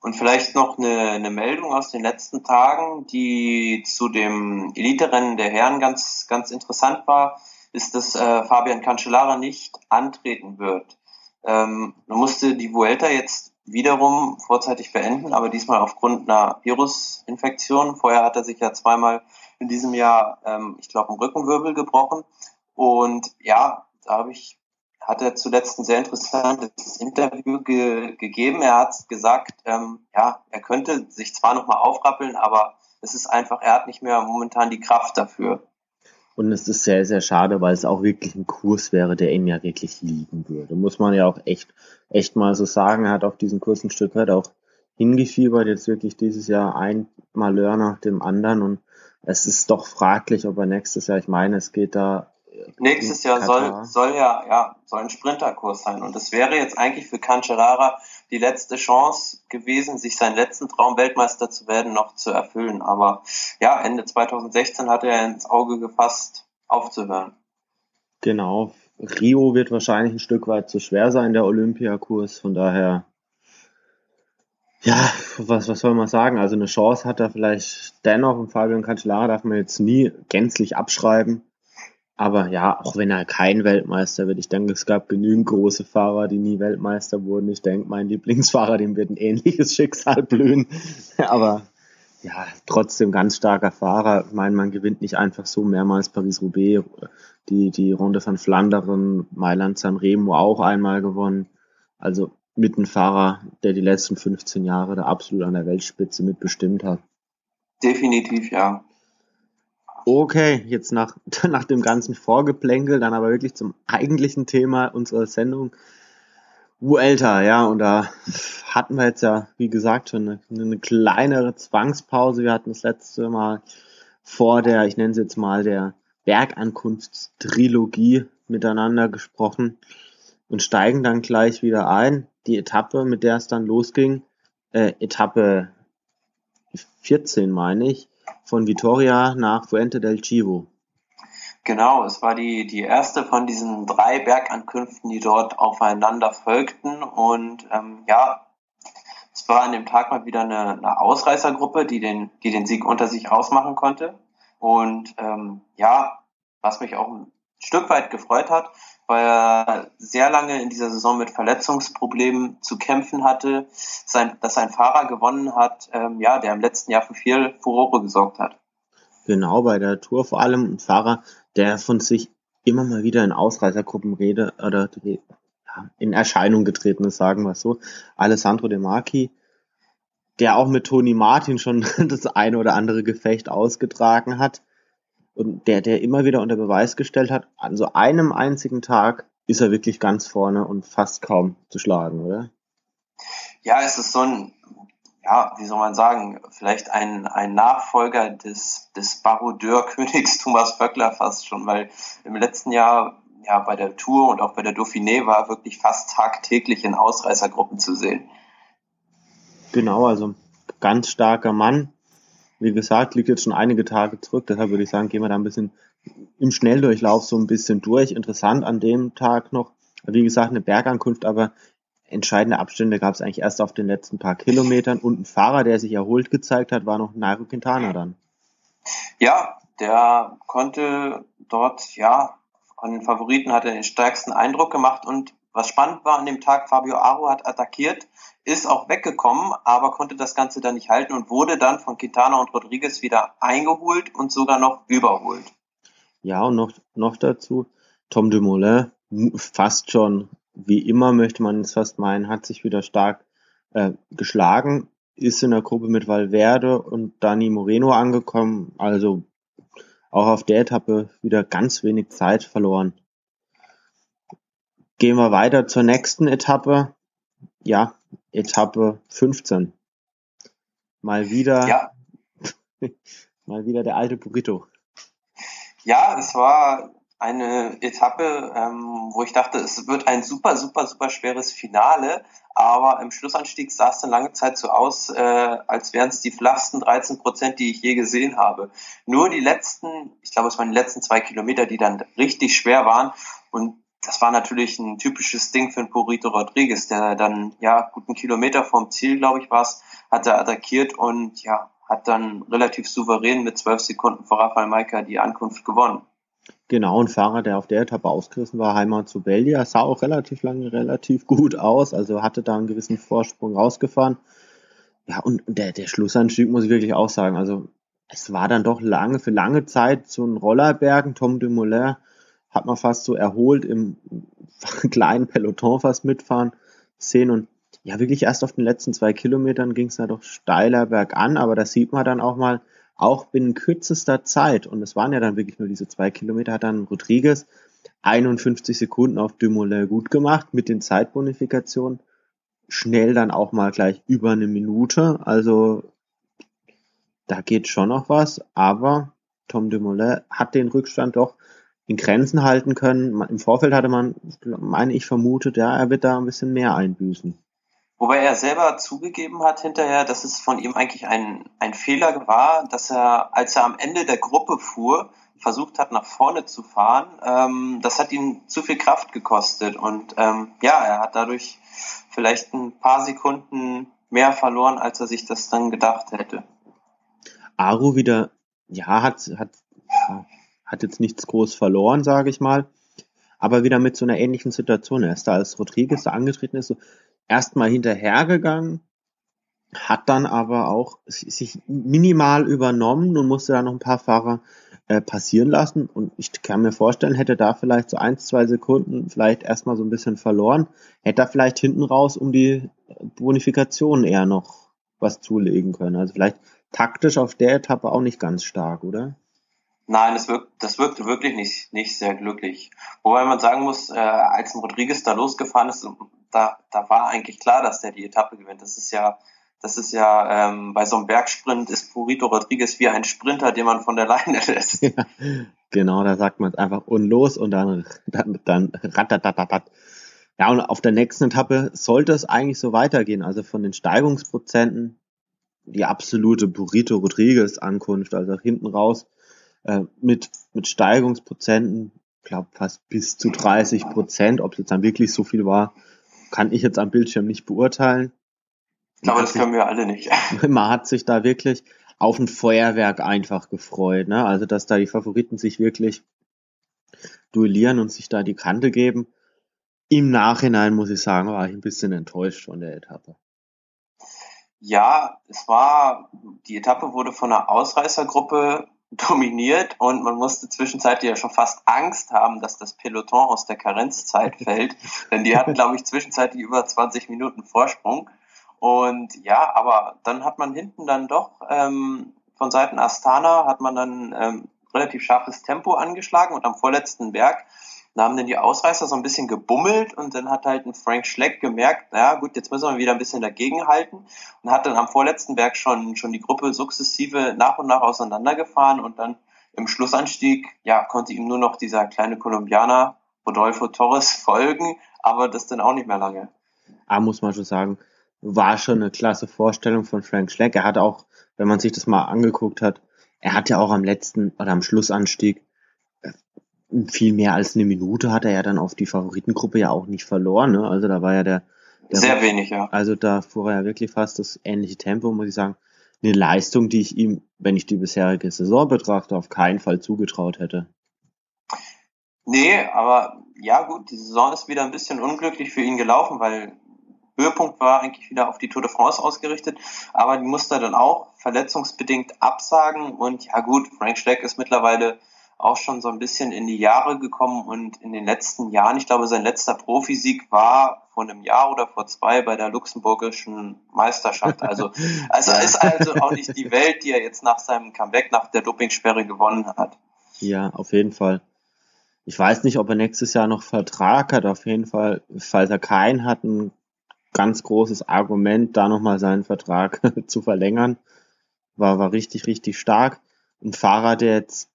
Und vielleicht noch eine, eine Meldung aus den letzten Tagen, die zu dem Elite-Rennen der Herren ganz, ganz interessant war, ist, dass äh, Fabian Cancellara nicht antreten wird. Ähm, man musste die Vuelta jetzt wiederum vorzeitig beenden, aber diesmal aufgrund einer Virusinfektion. Vorher hat er sich ja zweimal in diesem Jahr, ähm, ich glaube, einen Rückenwirbel gebrochen. Und ja, da habe ich, hat er zuletzt ein sehr interessantes Interview ge gegeben. Er hat gesagt, ähm, ja, er könnte sich zwar nochmal aufrappeln, aber es ist einfach, er hat nicht mehr momentan die Kraft dafür. Und es ist sehr, sehr schade, weil es auch wirklich ein Kurs wäre, der ihm ja wirklich liegen würde. Muss man ja auch echt, echt mal so sagen. Er hat auf diesen Kurs ein Stück weit auch hingefiebert, jetzt wirklich dieses Jahr ein Malheur nach dem anderen. Und es ist doch fraglich, ob er nächstes Jahr, ich meine, es geht da Nächstes Jahr soll, soll ja, ja, soll ein Sprinterkurs sein. Und es wäre jetzt eigentlich für Cancellara die letzte Chance gewesen, sich seinen letzten Traum Weltmeister zu werden, noch zu erfüllen. Aber ja, Ende 2016 hat er ins Auge gefasst, aufzuhören. Genau. Rio wird wahrscheinlich ein Stück weit zu schwer sein, der Olympiakurs. Von daher, ja, was, was soll man sagen? Also eine Chance hat er vielleicht dennoch und Fabian Cancellara darf man jetzt nie gänzlich abschreiben. Aber ja, auch wenn er kein Weltmeister wird, ich denke, es gab genügend große Fahrer, die nie Weltmeister wurden. Ich denke, mein Lieblingsfahrer, dem wird ein ähnliches (laughs) Schicksal blühen. (laughs) Aber ja, trotzdem ganz starker Fahrer. Ich meine, man gewinnt nicht einfach so mehrmals Paris-Roubaix, die, die Runde von Flandern, Mailand, Sanremo auch einmal gewonnen. Also mit einem Fahrer, der die letzten 15 Jahre da absolut an der Weltspitze mitbestimmt hat. Definitiv, ja. Okay, jetzt nach, (laughs) nach dem ganzen Vorgeplänkel, dann aber wirklich zum eigentlichen Thema unserer Sendung. Vuelta, ja, und da hatten wir jetzt ja, wie gesagt, schon eine, eine kleinere Zwangspause. Wir hatten das letzte Mal vor der, ich nenne es jetzt mal, der Bergankunftstrilogie miteinander gesprochen und steigen dann gleich wieder ein. Die Etappe, mit der es dann losging, äh, Etappe 14 meine ich, von Vitoria nach Fuente del Chivo. Genau, es war die, die erste von diesen drei Bergankünften, die dort aufeinander folgten. Und ähm, ja, es war an dem Tag mal wieder eine, eine Ausreißergruppe, die den, die den Sieg unter sich ausmachen konnte. Und ähm, ja, was mich auch ein Stück weit gefreut hat, weil er sehr lange in dieser Saison mit Verletzungsproblemen zu kämpfen hatte, sein, dass ein Fahrer gewonnen hat, ähm, ja, der im letzten Jahr für viel Furore gesorgt hat. Genau, bei der Tour vor allem ein Fahrer, der von sich immer mal wieder in Ausreißergruppen rede oder in Erscheinung getreten ist, sagen wir es so. Alessandro De Marchi, der auch mit Toni Martin schon (laughs) das eine oder andere Gefecht ausgetragen hat und der, der immer wieder unter Beweis gestellt hat, an so einem einzigen Tag ist er wirklich ganz vorne und fast kaum zu schlagen, oder? Ja, es ist so ein ja, wie soll man sagen, vielleicht ein, ein Nachfolger des, des Barodeur-Königs (laughs) Thomas Böckler fast schon, weil im letzten Jahr ja bei der Tour und auch bei der Dauphiné war er wirklich fast tagtäglich in Ausreißergruppen zu sehen. Genau, also ganz starker Mann. Wie gesagt, liegt jetzt schon einige Tage zurück, deshalb würde ich sagen, gehen wir da ein bisschen im Schnelldurchlauf so ein bisschen durch. Interessant an dem Tag noch, wie gesagt, eine Bergankunft, aber entscheidende Abstände gab es eigentlich erst auf den letzten paar Kilometern und ein Fahrer, der sich erholt gezeigt hat, war noch Nairo Quintana dann. Ja, der konnte dort, ja, von den Favoriten hat er den stärksten Eindruck gemacht und was spannend war an dem Tag, Fabio Aro hat attackiert, ist auch weggekommen, aber konnte das Ganze dann nicht halten und wurde dann von Quintana und Rodriguez wieder eingeholt und sogar noch überholt. Ja, und noch, noch dazu, Tom Dumoulin fast schon wie immer möchte man es fast meinen, hat sich wieder stark äh, geschlagen, ist in der Gruppe mit Valverde und Dani Moreno angekommen, also auch auf der Etappe wieder ganz wenig Zeit verloren. Gehen wir weiter zur nächsten Etappe. Ja, Etappe 15. Mal wieder, ja. (laughs) mal wieder der alte Burrito. Ja, es war eine Etappe, ähm, wo ich dachte, es wird ein super, super, super schweres Finale. Aber im Schlussanstieg sah es dann lange Zeit so aus, äh, als wären es die flachsten 13 Prozent, die ich je gesehen habe. Nur die letzten, ich glaube, es waren die letzten zwei Kilometer, die dann richtig schwer waren. Und das war natürlich ein typisches Ding für einen Porito Rodriguez, der dann, ja, guten Kilometer vom Ziel, glaube ich, war es, hat er attackiert und ja, hat dann relativ souverän mit zwölf Sekunden vor Rafael Maika die Ankunft gewonnen. Genau, ein Fahrer, der auf der Etappe ausgerissen war, Heimat zu Belgia, sah auch relativ lange relativ gut aus, also hatte da einen gewissen Vorsprung rausgefahren. Ja, und der, der Schlussanstieg muss ich wirklich auch sagen, also es war dann doch lange, für lange Zeit so ein Rollerbergen. Tom Dumoulin hat man fast so erholt im (laughs) kleinen Peloton fast mitfahren sehen und ja, wirklich erst auf den letzten zwei Kilometern ging es da doch steiler bergan, aber da sieht man dann auch mal, auch binnen kürzester Zeit, und es waren ja dann wirklich nur diese zwei Kilometer, hat dann Rodriguez 51 Sekunden auf Dumoulin gut gemacht mit den Zeitbonifikationen. Schnell dann auch mal gleich über eine Minute. Also da geht schon noch was, aber Tom Dumoulin hat den Rückstand doch in Grenzen halten können. Im Vorfeld hatte man, meine ich, vermutet, ja, er wird da ein bisschen mehr einbüßen. Wobei er selber zugegeben hat hinterher, dass es von ihm eigentlich ein, ein Fehler war, dass er, als er am Ende der Gruppe fuhr, versucht hat, nach vorne zu fahren. Ähm, das hat ihm zu viel Kraft gekostet. Und ähm, ja, er hat dadurch vielleicht ein paar Sekunden mehr verloren, als er sich das dann gedacht hätte. Aru wieder, ja, hat, hat, hat jetzt nichts groß verloren, sage ich mal. Aber wieder mit so einer ähnlichen Situation. Er ist da als Rodriguez da angetreten ist, so, erstmal hinterhergegangen, hat dann aber auch sich minimal übernommen und musste dann noch ein paar Fahrer äh, passieren lassen. Und ich kann mir vorstellen, hätte da vielleicht so ein, zwei Sekunden vielleicht erstmal so ein bisschen verloren, hätte er vielleicht hinten raus um die Bonifikation eher noch was zulegen können. Also vielleicht taktisch auf der Etappe auch nicht ganz stark, oder? Nein, das, wirkt, das wirkte wirklich nicht, nicht sehr glücklich. Wobei man sagen muss, äh, als Rodriguez da losgefahren ist, da, da war eigentlich klar, dass der die Etappe gewinnt. Das ist ja, das ist ja ähm, bei so einem Bergsprint ist Purito Rodriguez wie ein Sprinter, den man von der Leine (laughs) lässt. Ja, genau, da sagt man es einfach unlos und dann, dann, dann ratatatatat. Ja, und auf der nächsten Etappe sollte es eigentlich so weitergehen. Also von den Steigungsprozenten die absolute Burrito Rodriguez Ankunft, also hinten raus äh, mit, mit Steigungsprozenten, glaube fast bis zu 30 Prozent. Ob es jetzt dann wirklich so viel war, kann ich jetzt am Bildschirm nicht beurteilen. Ich glaube, das können wir alle nicht. (laughs) (laughs) Man hat sich da wirklich auf ein Feuerwerk einfach gefreut. Ne? Also, dass da die Favoriten sich wirklich duellieren und sich da die Kante geben. Im Nachhinein muss ich sagen, war ich ein bisschen enttäuscht von der Etappe. Ja, es war, die Etappe wurde von einer Ausreißergruppe dominiert und man musste zwischenzeitlich ja schon fast Angst haben, dass das Peloton aus der Karenzzeit (laughs) fällt, denn die hatten, glaube ich, zwischenzeitlich über 20 Minuten Vorsprung. Und ja, aber dann hat man hinten dann doch ähm, von Seiten Astana hat man dann ähm, relativ scharfes Tempo angeschlagen und am vorletzten Berg da haben dann die Ausreißer so ein bisschen gebummelt und dann hat halt ein Frank Schleck gemerkt, naja gut, jetzt müssen wir wieder ein bisschen dagegenhalten und hat dann am vorletzten Berg schon, schon die Gruppe sukzessive nach und nach auseinandergefahren und dann im Schlussanstieg, ja, konnte ihm nur noch dieser kleine Kolumbianer Rodolfo Torres (laughs) folgen, aber das dann auch nicht mehr lange. Ah, muss man schon sagen, war schon eine klasse Vorstellung von Frank Schleck. Er hat auch, wenn man sich das mal angeguckt hat, er hat ja auch am letzten oder am Schlussanstieg viel mehr als eine Minute hat er ja dann auf die Favoritengruppe ja auch nicht verloren. Ne? Also da war ja der, der sehr war, wenig, ja. Also da fuhr er ja wirklich fast das ähnliche Tempo, muss ich sagen. Eine Leistung, die ich ihm, wenn ich die bisherige Saison betrachte, auf keinen Fall zugetraut hätte. Nee, aber ja gut, die Saison ist wieder ein bisschen unglücklich für ihn gelaufen, weil Höhepunkt war eigentlich wieder auf die Tour de France ausgerichtet, aber die musste er dann auch verletzungsbedingt absagen und ja gut, Frank Schleck ist mittlerweile auch schon so ein bisschen in die Jahre gekommen und in den letzten Jahren, ich glaube, sein letzter Profisieg war vor einem Jahr oder vor zwei bei der luxemburgischen Meisterschaft. Also, (laughs) also ist also auch nicht die Welt, die er jetzt nach seinem Comeback nach der Dopingsperre gewonnen hat. Ja, auf jeden Fall. Ich weiß nicht, ob er nächstes Jahr noch Vertrag hat. Auf jeden Fall, falls er keinen hat, ein ganz großes Argument, da nochmal seinen Vertrag (laughs) zu verlängern. War, war richtig, richtig stark. Ein Fahrer, der jetzt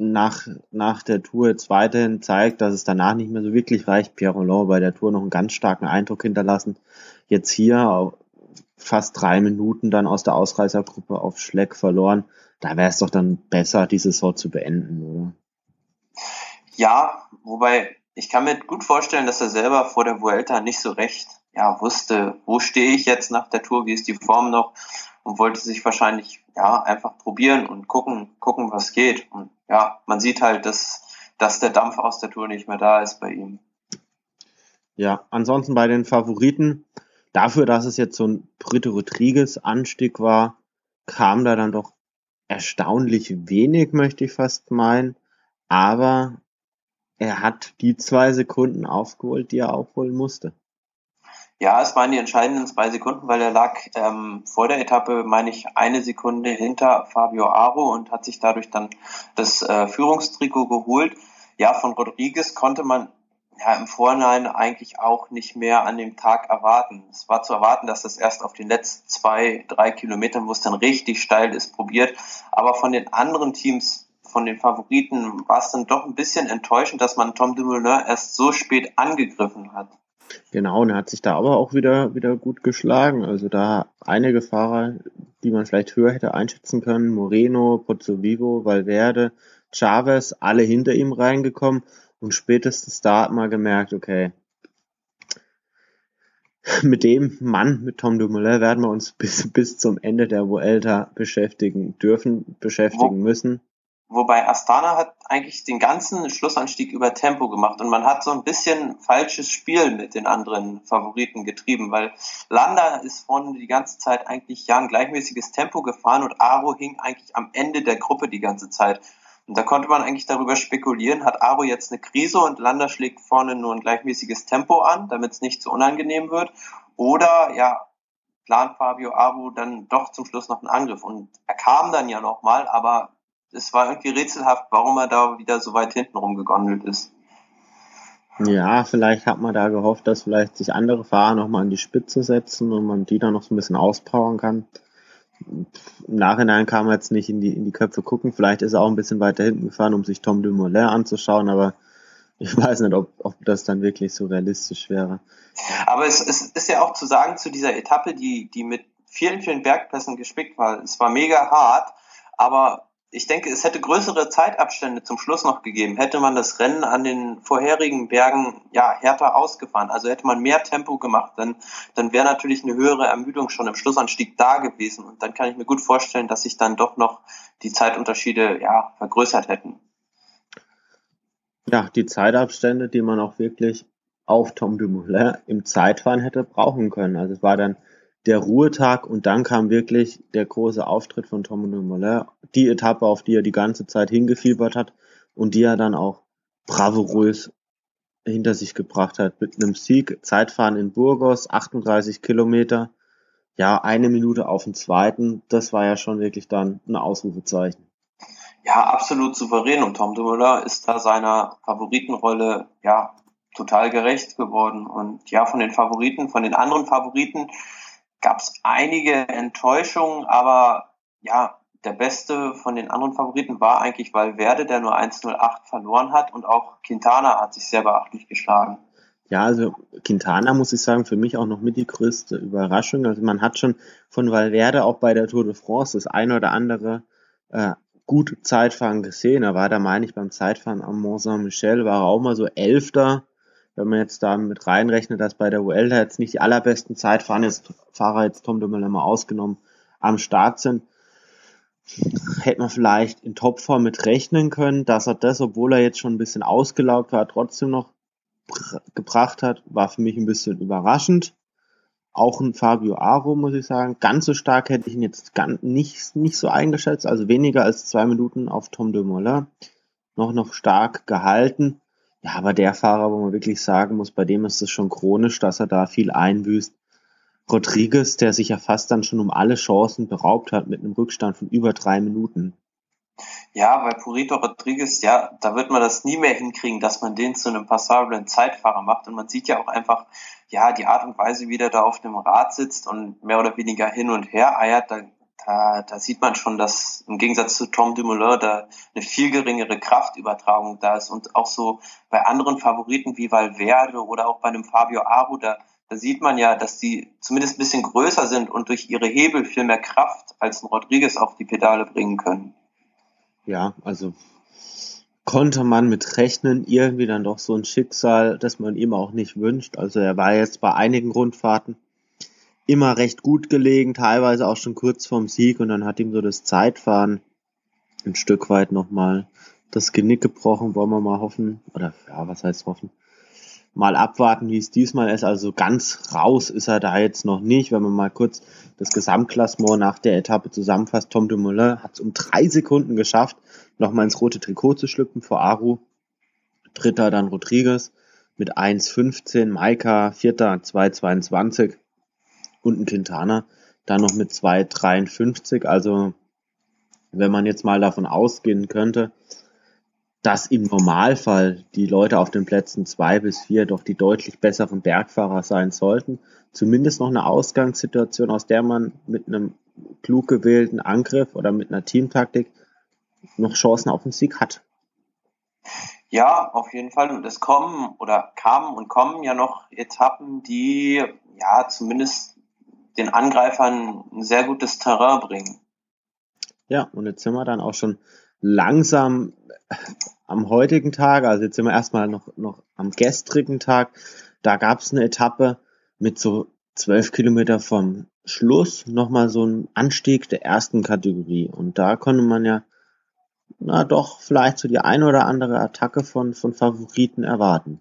nach, nach der Tour jetzt weiterhin zeigt, dass es danach nicht mehr so wirklich reicht. Pierre Roland bei der Tour noch einen ganz starken Eindruck hinterlassen. Jetzt hier fast drei Minuten dann aus der Ausreißergruppe auf Schleck verloren. Da wäre es doch dann besser, die Saison zu beenden, oder? Ja, wobei ich kann mir gut vorstellen, dass er selber vor der Vuelta nicht so recht ja, wusste, wo stehe ich jetzt nach der Tour, wie ist die Form noch und wollte sich wahrscheinlich ja einfach probieren und gucken, gucken, was geht. Und ja, man sieht halt, dass, dass der Dampf aus der Tour nicht mehr da ist bei ihm. Ja, ansonsten bei den Favoriten, dafür, dass es jetzt so ein Brito Rodriguez Anstieg war, kam da dann doch erstaunlich wenig, möchte ich fast meinen. Aber er hat die zwei Sekunden aufgeholt, die er aufholen musste. Ja, es waren die entscheidenden zwei Sekunden, weil er lag ähm, vor der Etappe, meine ich, eine Sekunde hinter Fabio Aro und hat sich dadurch dann das äh, Führungstrikot geholt. Ja, von Rodriguez konnte man ja im Vorhinein eigentlich auch nicht mehr an dem Tag erwarten. Es war zu erwarten, dass das erst auf den letzten zwei, drei Kilometern, wo es dann richtig steil ist, probiert. Aber von den anderen Teams, von den Favoriten, war es dann doch ein bisschen enttäuschend, dass man Tom Dumoulin erst so spät angegriffen hat. Genau, und er hat sich da aber auch wieder, wieder gut geschlagen. Also da einige Fahrer, die man vielleicht höher hätte einschätzen können, Moreno, Pozzovivo, Valverde, Chavez, alle hinter ihm reingekommen und spätestens da hat man gemerkt, okay, mit dem Mann, mit Tom Dumoulin, werden wir uns bis, bis zum Ende der Vuelta beschäftigen dürfen, beschäftigen müssen. Wobei Astana hat eigentlich den ganzen Schlussanstieg über Tempo gemacht und man hat so ein bisschen falsches Spiel mit den anderen Favoriten getrieben, weil Landa ist vorne die ganze Zeit eigentlich ja ein gleichmäßiges Tempo gefahren und Aro hing eigentlich am Ende der Gruppe die ganze Zeit. Und da konnte man eigentlich darüber spekulieren, hat Aro jetzt eine Krise und Landa schlägt vorne nur ein gleichmäßiges Tempo an, damit es nicht zu unangenehm wird. Oder ja, plant Fabio Aro dann doch zum Schluss noch einen Angriff. Und er kam dann ja nochmal, aber es war irgendwie rätselhaft, warum er da wieder so weit hinten rumgegondelt ist. Ja, vielleicht hat man da gehofft, dass vielleicht sich andere Fahrer nochmal an die Spitze setzen und man die dann noch so ein bisschen auspowern kann. Im Nachhinein kann man jetzt nicht in die, in die Köpfe gucken. Vielleicht ist er auch ein bisschen weiter hinten gefahren, um sich Tom Dumoulin anzuschauen, aber ich weiß nicht, ob, ob das dann wirklich so realistisch wäre. Aber es, es ist ja auch zu sagen zu dieser Etappe, die, die mit vielen, vielen Bergpässen gespickt war. Es war mega hart, aber ich denke, es hätte größere Zeitabstände zum Schluss noch gegeben, hätte man das Rennen an den vorherigen Bergen ja härter ausgefahren. Also hätte man mehr Tempo gemacht, dann, dann wäre natürlich eine höhere Ermüdung schon im Schlussanstieg da gewesen. Und dann kann ich mir gut vorstellen, dass sich dann doch noch die Zeitunterschiede ja vergrößert hätten. Ja, die Zeitabstände, die man auch wirklich auf Tom Dumoulin im Zeitfahren hätte brauchen können. Also es war dann der Ruhetag und dann kam wirklich der große Auftritt von Tom Dumoulin, die Etappe, auf die er die ganze Zeit hingefiebert hat und die er dann auch bravourös hinter sich gebracht hat. Mit einem Sieg. Zeitfahren in Burgos, 38 Kilometer, ja, eine Minute auf den zweiten, das war ja schon wirklich dann ein Ausrufezeichen. Ja, absolut souverän. Und Tom Dumoulin ist da seiner Favoritenrolle, ja, total gerecht geworden. Und ja, von den Favoriten, von den anderen Favoriten, gab es einige Enttäuschungen, aber ja, der beste von den anderen Favoriten war eigentlich Valverde, der nur 1-0-8 verloren hat und auch Quintana hat sich sehr beachtlich geschlagen. Ja, also Quintana muss ich sagen, für mich auch noch mit die größte Überraschung. Also man hat schon von Valverde auch bei der Tour de France das eine oder andere äh, gut Zeitfahren gesehen. Er war da, meine ich, beim Zeitfahren am Mont Saint-Michel, war er auch mal so Elfter wenn man jetzt da mit reinrechnet, dass bei der UL jetzt nicht die allerbesten Zeitfahrer jetzt, Fahrer jetzt Tom Dumoulin mal ausgenommen am Start sind, hätte man vielleicht in Topform mit rechnen können, dass er das, obwohl er jetzt schon ein bisschen ausgelaugt war, trotzdem noch gebracht hat, war für mich ein bisschen überraschend. Auch ein Fabio Aro, muss ich sagen. Ganz so stark hätte ich ihn jetzt nicht, nicht so eingeschätzt, also weniger als zwei Minuten auf Tom Dumoulin. Noch, noch stark gehalten. Ja, aber der Fahrer, wo man wirklich sagen muss, bei dem ist es schon chronisch, dass er da viel einbüßt. Rodriguez, der sich ja fast dann schon um alle Chancen beraubt hat mit einem Rückstand von über drei Minuten. Ja, bei Purito Rodriguez, ja, da wird man das nie mehr hinkriegen, dass man den zu einem passablen Zeitfahrer macht. Und man sieht ja auch einfach, ja, die Art und Weise, wie der da auf dem Rad sitzt und mehr oder weniger hin und her eiert, da da, da sieht man schon, dass im Gegensatz zu Tom Dumoulin da eine viel geringere Kraftübertragung da ist und auch so bei anderen Favoriten wie Valverde oder auch bei einem Fabio Aru, da, da sieht man ja, dass die zumindest ein bisschen größer sind und durch ihre Hebel viel mehr Kraft als ein Rodriguez auf die Pedale bringen können. Ja, also konnte man mit rechnen, irgendwie dann doch so ein Schicksal, das man ihm auch nicht wünscht. Also er war jetzt bei einigen Rundfahrten immer recht gut gelegen, teilweise auch schon kurz vorm Sieg und dann hat ihm so das Zeitfahren ein Stück weit nochmal das Genick gebrochen, wollen wir mal hoffen, oder ja, was heißt hoffen, mal abwarten, wie es diesmal ist. Also ganz raus ist er da jetzt noch nicht. Wenn man mal kurz das Gesamtklassement nach der Etappe zusammenfasst, Tom Dumoulin hat es um drei Sekunden geschafft, nochmal ins rote Trikot zu schlüpfen vor Aru. Dritter dann Rodriguez mit 1,15, Maika Vierter 2,22 und ein Quintana dann noch mit 2,53. Also wenn man jetzt mal davon ausgehen könnte, dass im Normalfall die Leute auf den Plätzen zwei bis vier doch die deutlich besseren Bergfahrer sein sollten. Zumindest noch eine Ausgangssituation, aus der man mit einem klug gewählten Angriff oder mit einer Teamtaktik noch Chancen auf den Sieg hat. Ja, auf jeden Fall. Und es kommen oder kamen und kommen ja noch Etappen, die ja zumindest den Angreifern ein sehr gutes Terrain bringen. Ja, und jetzt sind wir dann auch schon langsam am heutigen Tag, also jetzt sind wir erstmal noch, noch am gestrigen Tag, da gab es eine Etappe mit so zwölf Kilometer vom Schluss nochmal so ein Anstieg der ersten Kategorie. Und da konnte man ja, na doch, vielleicht so die eine oder andere Attacke von, von Favoriten erwarten.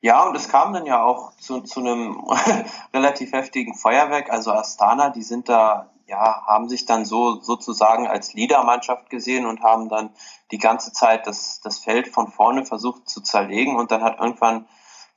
Ja, und es kam dann ja auch zu, zu einem (laughs) relativ heftigen Feuerwerk. Also Astana, die sind da, ja, haben sich dann so sozusagen als Leadermannschaft gesehen und haben dann die ganze Zeit das, das Feld von vorne versucht zu zerlegen. Und dann hat irgendwann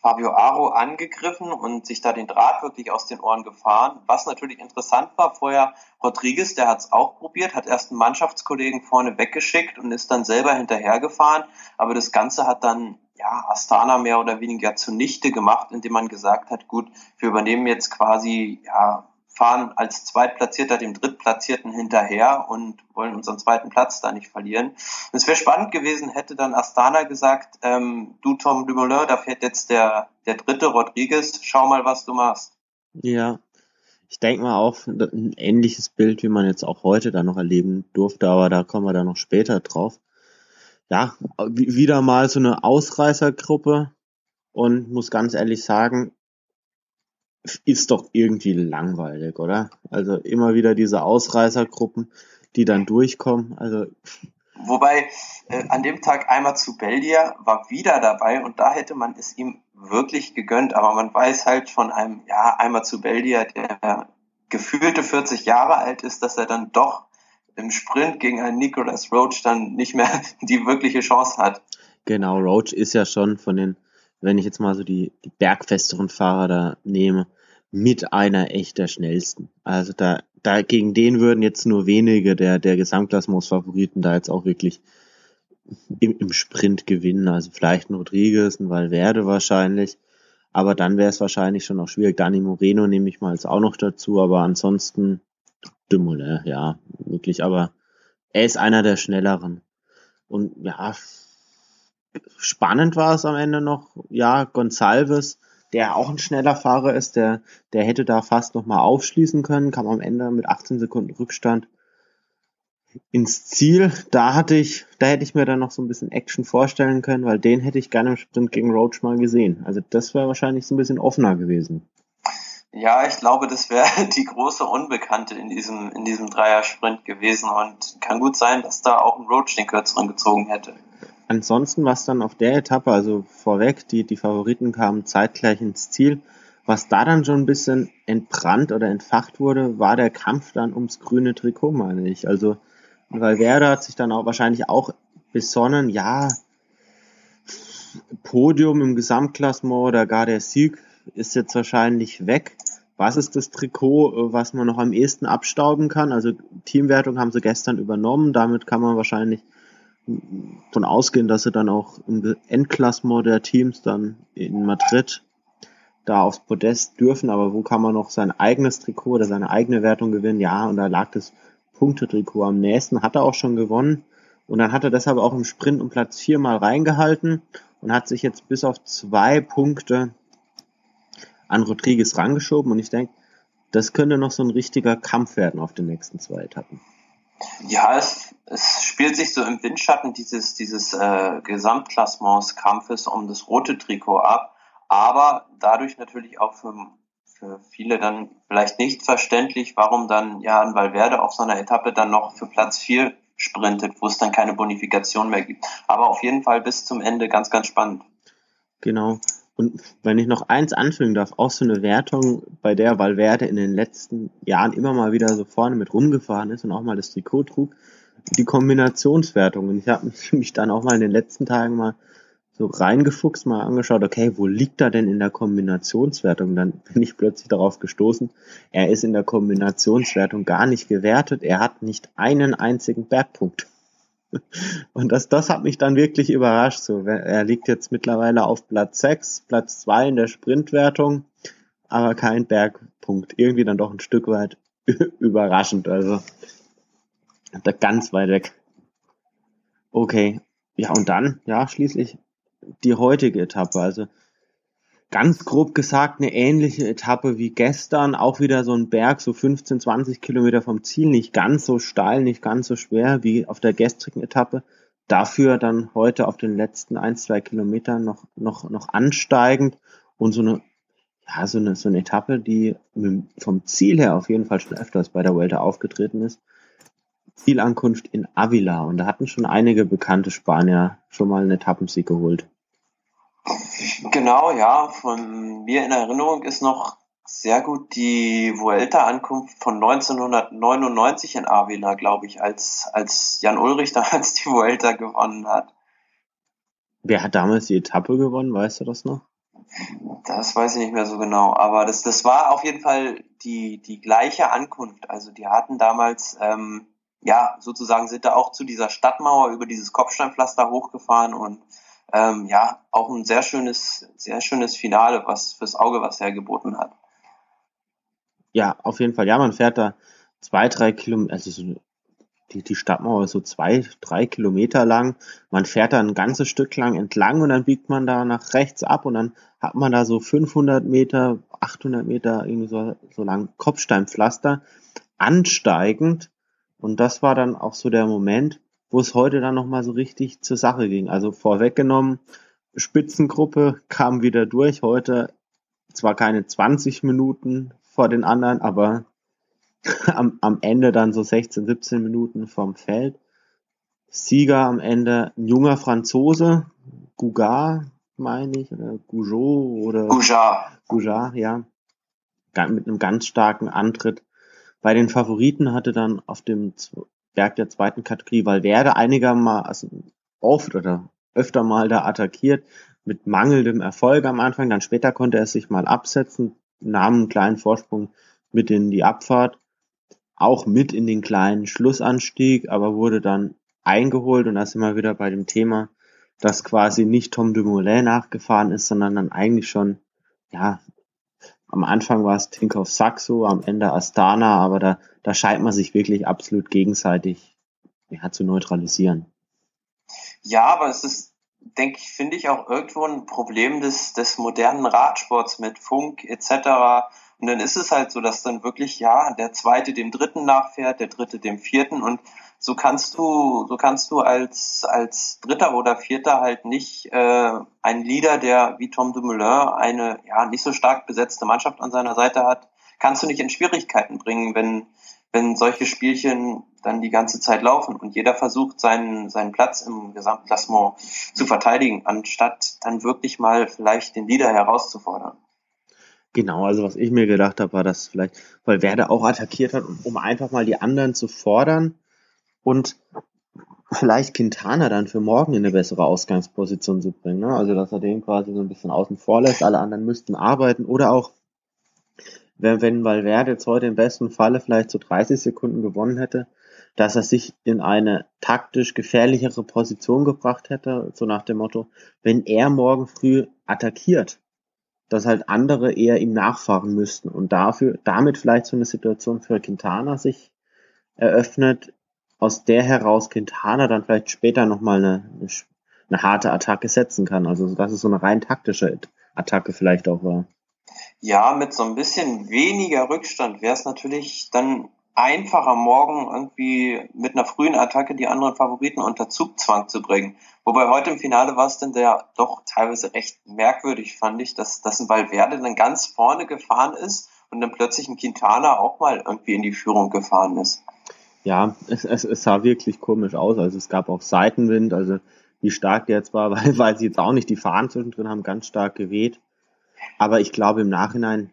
Fabio Aro angegriffen und sich da den Draht wirklich aus den Ohren gefahren. Was natürlich interessant war, vorher Rodriguez, der hat es auch probiert, hat erst einen Mannschaftskollegen vorne weggeschickt und ist dann selber hinterhergefahren. Aber das Ganze hat dann ja, Astana mehr oder weniger zunichte gemacht, indem man gesagt hat, gut, wir übernehmen jetzt quasi ja, fahren als Zweitplatzierter dem Drittplatzierten hinterher und wollen unseren zweiten Platz da nicht verlieren. Es wäre spannend gewesen, hätte dann Astana gesagt, ähm, du Tom Dumoulin, da fährt jetzt der, der dritte Rodriguez, schau mal, was du machst. Ja, ich denke mal auch ein ähnliches Bild, wie man jetzt auch heute da noch erleben durfte, aber da kommen wir dann noch später drauf. Ja, wieder mal so eine Ausreißergruppe und muss ganz ehrlich sagen, ist doch irgendwie langweilig, oder? Also immer wieder diese Ausreißergruppen, die dann durchkommen. Also Wobei äh, an dem Tag einmal zu Belgier war wieder dabei und da hätte man es ihm wirklich gegönnt, aber man weiß halt von einem, ja, einmal zu Belgier, der gefühlte 40 Jahre alt ist, dass er dann doch im Sprint gegen einen Nicholas Roach dann nicht mehr (laughs) die wirkliche Chance hat. Genau, Roach ist ja schon von den wenn ich jetzt mal so die, die bergfesteren Fahrer da nehme, mit einer echt der schnellsten. Also da, da gegen den würden jetzt nur wenige der, der Gesamtklassements-Favoriten da jetzt auch wirklich im, im Sprint gewinnen. Also vielleicht ein Rodriguez, ein Valverde wahrscheinlich. Aber dann wäre es wahrscheinlich schon auch schwierig. Dani Moreno nehme ich mal jetzt auch noch dazu, aber ansonsten Dumoulin, ja, wirklich. Aber er ist einer der schnelleren. Und ja, spannend war es am Ende noch, ja, Gonsalves, der auch ein schneller Fahrer ist, der, der hätte da fast nochmal aufschließen können, kam am Ende mit 18 Sekunden Rückstand ins Ziel. Da hatte ich, da hätte ich mir dann noch so ein bisschen Action vorstellen können, weil den hätte ich gerne im Sprint gegen Roach mal gesehen. Also das wäre wahrscheinlich so ein bisschen offener gewesen. Ja, ich glaube, das wäre (laughs) die große Unbekannte in diesem, in diesem Dreier-Sprint gewesen und kann gut sein, dass da auch ein Roach den kürzeren gezogen hätte. Ansonsten was dann auf der Etappe, also vorweg, die, die Favoriten kamen zeitgleich ins Ziel. Was da dann schon ein bisschen entbrannt oder entfacht wurde, war der Kampf dann ums grüne Trikot, meine ich. Also Valverde hat sich dann auch wahrscheinlich auch besonnen, ja, Podium im Gesamtklassement oder gar der Sieg ist jetzt wahrscheinlich weg. Was ist das Trikot, was man noch am ehesten abstauben kann? Also Teamwertung haben sie gestern übernommen, damit kann man wahrscheinlich von ausgehen, dass sie dann auch im Endklassement der Teams dann in Madrid da aufs Podest dürfen, aber wo kann man noch sein eigenes Trikot oder seine eigene Wertung gewinnen? Ja, und da lag das Punktetrikot am nächsten, hat er auch schon gewonnen und dann hat er deshalb auch im Sprint um Platz vier mal reingehalten und hat sich jetzt bis auf zwei Punkte an Rodriguez rangeschoben und ich denke, das könnte noch so ein richtiger Kampf werden auf den nächsten zwei Etappen. Ja, es, es spielt sich so im Windschatten dieses, dieses äh, Gesamtklassements-Kampfes um das rote Trikot ab, aber dadurch natürlich auch für, für viele dann vielleicht nicht verständlich, warum dann Jan Valverde auf so einer Etappe dann noch für Platz 4 sprintet, wo es dann keine Bonifikation mehr gibt. Aber auf jeden Fall bis zum Ende ganz, ganz spannend. Genau. Und wenn ich noch eins anfügen darf, auch so eine Wertung, bei der Valverde in den letzten Jahren immer mal wieder so vorne mit rumgefahren ist und auch mal das Trikot trug, die Kombinationswertung. Und ich habe (laughs) mich dann auch mal in den letzten Tagen mal so reingefuchst, mal angeschaut, okay, wo liegt er denn in der Kombinationswertung? Dann (laughs) bin ich plötzlich darauf gestoßen, er ist in der Kombinationswertung gar nicht gewertet, er hat nicht einen einzigen Bergpunkt. (laughs) Und das, das hat mich dann wirklich überrascht. So, er liegt jetzt mittlerweile auf Platz 6, Platz 2 in der Sprintwertung, aber kein Bergpunkt. Irgendwie dann doch ein Stück weit (laughs) überraschend. Also da ganz weit weg. Okay. Ja, und dann, ja, schließlich die heutige Etappe. Also ganz grob gesagt eine ähnliche Etappe wie gestern. Auch wieder so ein Berg, so 15, 20 Kilometer vom Ziel. Nicht ganz so steil, nicht ganz so schwer wie auf der gestrigen Etappe. Dafür dann heute auf den letzten ein, zwei Kilometern noch, noch, noch ansteigend und so eine, ja, so eine, so eine Etappe, die vom Ziel her auf jeden Fall schon öfters bei der Vuelta aufgetreten ist. Zielankunft in Avila und da hatten schon einige bekannte Spanier schon mal einen Etappensieg geholt. Genau, ja. Von mir in Erinnerung ist noch sehr gut die Vuelta-Ankunft von 1999 in Avila, glaube ich, als, als Jan Ulrich (laughs) damals die Vuelta gewonnen hat. Wer hat damals die Etappe gewonnen, weißt du das noch? Das weiß ich nicht mehr so genau, aber das, das war auf jeden Fall die, die gleiche Ankunft. Also die hatten damals, ähm, ja, sozusagen sind da auch zu dieser Stadtmauer über dieses Kopfsteinpflaster hochgefahren und ähm, ja, auch ein sehr schönes, sehr schönes Finale, was fürs Auge was er geboten hat. Ja, auf jeden Fall. Ja, man fährt da zwei, drei Kilometer, also so die, die Stadtmauer ist so zwei, drei Kilometer lang. Man fährt da ein ganzes Stück lang entlang und dann biegt man da nach rechts ab und dann hat man da so 500 Meter, 800 Meter irgendwie so, so lang Kopfsteinpflaster ansteigend. Und das war dann auch so der Moment, wo es heute dann nochmal so richtig zur Sache ging. Also vorweggenommen, Spitzengruppe kam wieder durch. Heute zwar keine 20 Minuten vor den anderen, aber (laughs) am, am Ende dann so 16, 17 Minuten vom Feld. Sieger am Ende ein junger Franzose, Gougard, meine ich, oder Gougeot oder Goujard. Goujard, ja. Mit einem ganz starken Antritt. Bei den Favoriten hatte dann auf dem Berg der zweiten Kategorie Valverde einigermaßen oft oder öfter mal da attackiert, mit mangelndem Erfolg am Anfang. Dann später konnte er sich mal absetzen, nahm einen kleinen Vorsprung mit in die Abfahrt auch mit in den kleinen Schlussanstieg, aber wurde dann eingeholt und da sind wir wieder bei dem Thema, dass quasi nicht Tom Dumoulin nachgefahren ist, sondern dann eigentlich schon, ja, am Anfang war es Tinkoff Saxo, am Ende Astana, aber da, da scheint man sich wirklich absolut gegenseitig ja, zu neutralisieren. Ja, aber es ist, denke ich, finde ich auch irgendwo ein Problem des, des modernen Radsports mit Funk etc und dann ist es halt so, dass dann wirklich, ja, der zweite dem dritten nachfährt, der dritte dem vierten und so kannst du, so kannst du als, als Dritter oder Vierter halt nicht äh, einen Leader, der wie Tom Dumoulin eine ja nicht so stark besetzte Mannschaft an seiner Seite hat, kannst du nicht in Schwierigkeiten bringen, wenn, wenn solche Spielchen dann die ganze Zeit laufen und jeder versucht, seinen, seinen Platz im Gesamtklassement zu verteidigen, anstatt dann wirklich mal vielleicht den Leader herauszufordern. Genau, also was ich mir gedacht habe, war, dass vielleicht, weil Werder auch attackiert hat, um einfach mal die anderen zu fordern und vielleicht Quintana dann für morgen in eine bessere Ausgangsposition zu bringen. Ne? Also dass er den quasi so ein bisschen außen vor lässt, alle anderen müssten arbeiten oder auch, wenn, wenn Valverde jetzt heute im besten Falle vielleicht zu so 30 Sekunden gewonnen hätte, dass er sich in eine taktisch gefährlichere Position gebracht hätte, so nach dem Motto, wenn er morgen früh attackiert, dass halt andere eher ihm nachfahren müssten und dafür, damit vielleicht so eine Situation für Quintana sich eröffnet, aus der heraus Quintana dann vielleicht später nochmal eine, eine harte Attacke setzen kann. Also dass es so eine rein taktische Attacke vielleicht auch war. Ja, mit so ein bisschen weniger Rückstand wäre es natürlich dann einfacher, morgen irgendwie mit einer frühen Attacke die anderen Favoriten unter Zugzwang zu bringen. Wobei heute im Finale war es dann sehr doch teilweise recht merkwürdig, fand ich, dass, dass ein Valverde dann ganz vorne gefahren ist und dann plötzlich ein Quintana auch mal irgendwie in die Führung gefahren ist. Ja, es, es, es sah wirklich komisch aus. Also es gab auch Seitenwind, also wie stark der jetzt war, (laughs) weil, weil sie jetzt auch nicht die Fahnen zwischendrin haben, ganz stark geweht. Aber ich glaube im Nachhinein,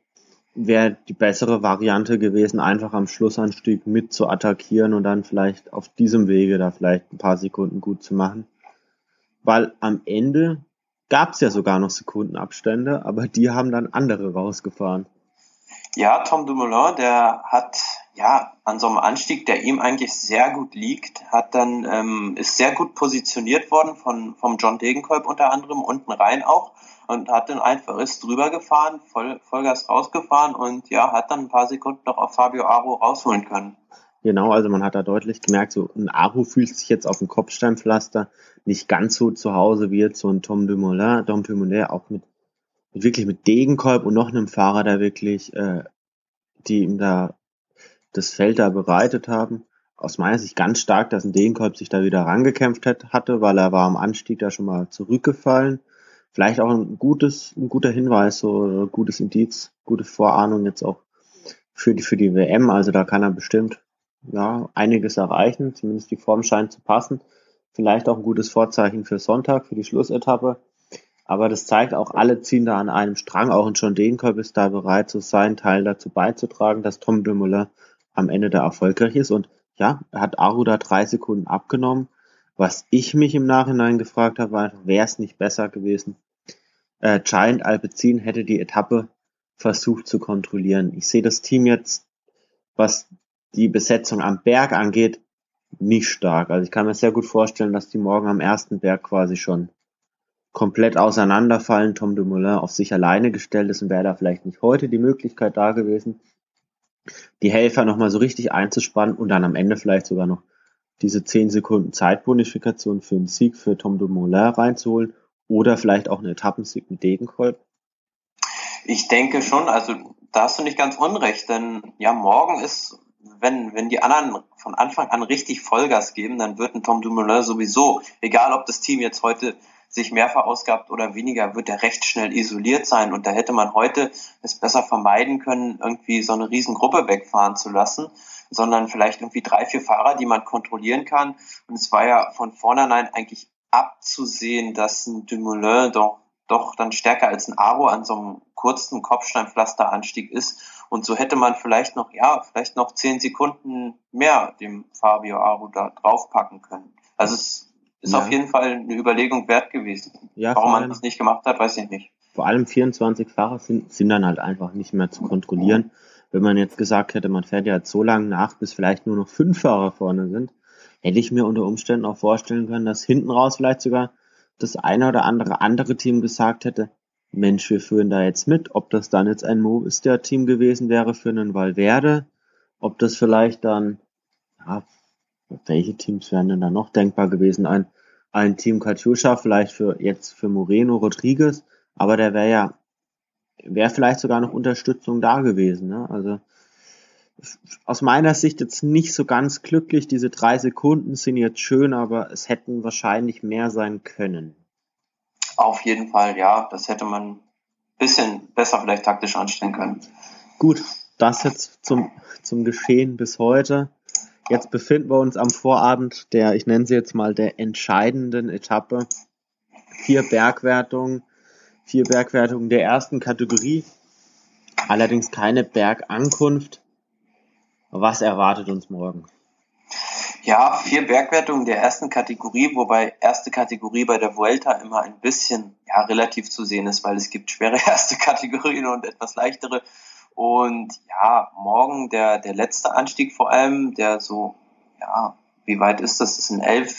wäre die bessere Variante gewesen, einfach am Schlussanstieg mit zu attackieren und dann vielleicht auf diesem Wege da vielleicht ein paar Sekunden gut zu machen. Weil am Ende gab es ja sogar noch Sekundenabstände, aber die haben dann andere rausgefahren. Ja, Tom Dumoulin, der hat ja an so einem Anstieg, der ihm eigentlich sehr gut liegt, hat dann ähm, ist sehr gut positioniert worden von vom John Degenkolb unter anderem unten rein auch und hat dann einfach ist drüber gefahren, voll, Vollgas rausgefahren und ja, hat dann ein paar Sekunden noch auf Fabio Aro rausholen können. Genau, also man hat da deutlich gemerkt, so ein Aro fühlt sich jetzt auf dem Kopfsteinpflaster nicht ganz so zu Hause wie jetzt so ein Tom Dumoulin, Tom Dumoulin auch mit, mit wirklich mit Degenkolb und noch einem Fahrer, der wirklich, äh, die ihm da das Feld da bereitet haben. Aus meiner Sicht ganz stark, dass ein Degenkolb sich da wieder rangekämpft hat, hatte, weil er war am Anstieg da schon mal zurückgefallen vielleicht auch ein gutes, ein guter Hinweis, so ein gutes Indiz, gute Vorahnung jetzt auch für die, für die WM. Also da kann er bestimmt, ja, einiges erreichen. Zumindest die Form scheint zu passen. Vielleicht auch ein gutes Vorzeichen für Sonntag, für die Schlussetappe. Aber das zeigt auch, alle ziehen da an einem Strang. Auch ein John Degenkolb ist da bereit, so seinen Teil dazu beizutragen, dass Tom Dumoulin am Ende da erfolgreich ist. Und ja, hat Aru da drei Sekunden abgenommen. Was ich mich im Nachhinein gefragt habe, war, wäre es nicht besser gewesen, äh, Giant Alpecin hätte die Etappe versucht zu kontrollieren. Ich sehe das Team jetzt, was die Besetzung am Berg angeht, nicht stark. Also ich kann mir sehr gut vorstellen, dass die morgen am ersten Berg quasi schon komplett auseinanderfallen. Tom Dumoulin auf sich alleine gestellt ist und wäre da vielleicht nicht heute die Möglichkeit da gewesen, die Helfer nochmal so richtig einzuspannen und dann am Ende vielleicht sogar noch diese 10 Sekunden Zeitbonifikation für einen Sieg für Tom Dumoulin reinzuholen oder vielleicht auch einen Etappensieg mit Degenkolb? Ich denke schon, also da hast du nicht ganz unrecht, denn ja, morgen ist, wenn, wenn die anderen von Anfang an richtig Vollgas geben, dann wird ein Tom Dumoulin sowieso, egal ob das Team jetzt heute sich mehr verausgabt oder weniger, wird er recht schnell isoliert sein. Und da hätte man heute es besser vermeiden können, irgendwie so eine Riesengruppe wegfahren zu lassen, sondern vielleicht irgendwie drei, vier Fahrer, die man kontrollieren kann. Und es war ja von vornherein eigentlich abzusehen, dass ein Dumoulin doch, doch dann stärker als ein Aro an so einem kurzen Kopfsteinpflasteranstieg ist. Und so hätte man vielleicht noch, ja, vielleicht noch zehn Sekunden mehr dem Fabio Aro da draufpacken können. Also es ist ja. auf jeden Fall eine Überlegung wert gewesen. Ja, Warum man das nicht gemacht hat, weiß ich nicht. Vor allem 24 Fahrer sind, sind dann halt einfach nicht mehr zu kontrollieren. Wenn man jetzt gesagt hätte, man fährt ja so lange nach, bis vielleicht nur noch fünf Fahrer vorne sind, hätte ich mir unter Umständen auch vorstellen können, dass hinten raus vielleicht sogar das eine oder andere andere Team gesagt hätte, Mensch, wir führen da jetzt mit, ob das dann jetzt ein Movistar-Team gewesen wäre für einen Valverde, ob das vielleicht dann, ja, welche Teams wären denn da noch denkbar gewesen? Ein, ein Team Katusha vielleicht für jetzt für Moreno Rodriguez, aber der wäre ja, wäre vielleicht sogar noch Unterstützung da gewesen. Ne? Also aus meiner Sicht jetzt nicht so ganz glücklich. Diese drei Sekunden sind jetzt schön, aber es hätten wahrscheinlich mehr sein können. Auf jeden Fall, ja. Das hätte man ein bisschen besser vielleicht taktisch anstellen können. Gut, das jetzt zum, zum Geschehen bis heute. Jetzt befinden wir uns am Vorabend der, ich nenne sie jetzt mal der entscheidenden Etappe. Vier Bergwertungen, vier Bergwertungen der ersten Kategorie. Allerdings keine Bergankunft. Was erwartet uns morgen? Ja, vier Bergwertungen der ersten Kategorie, wobei erste Kategorie bei der Vuelta immer ein bisschen ja, relativ zu sehen ist, weil es gibt schwere (laughs) erste Kategorien und etwas leichtere. Und ja, morgen der, der letzte Anstieg vor allem, der so, ja, wie weit ist das? Das sind elf,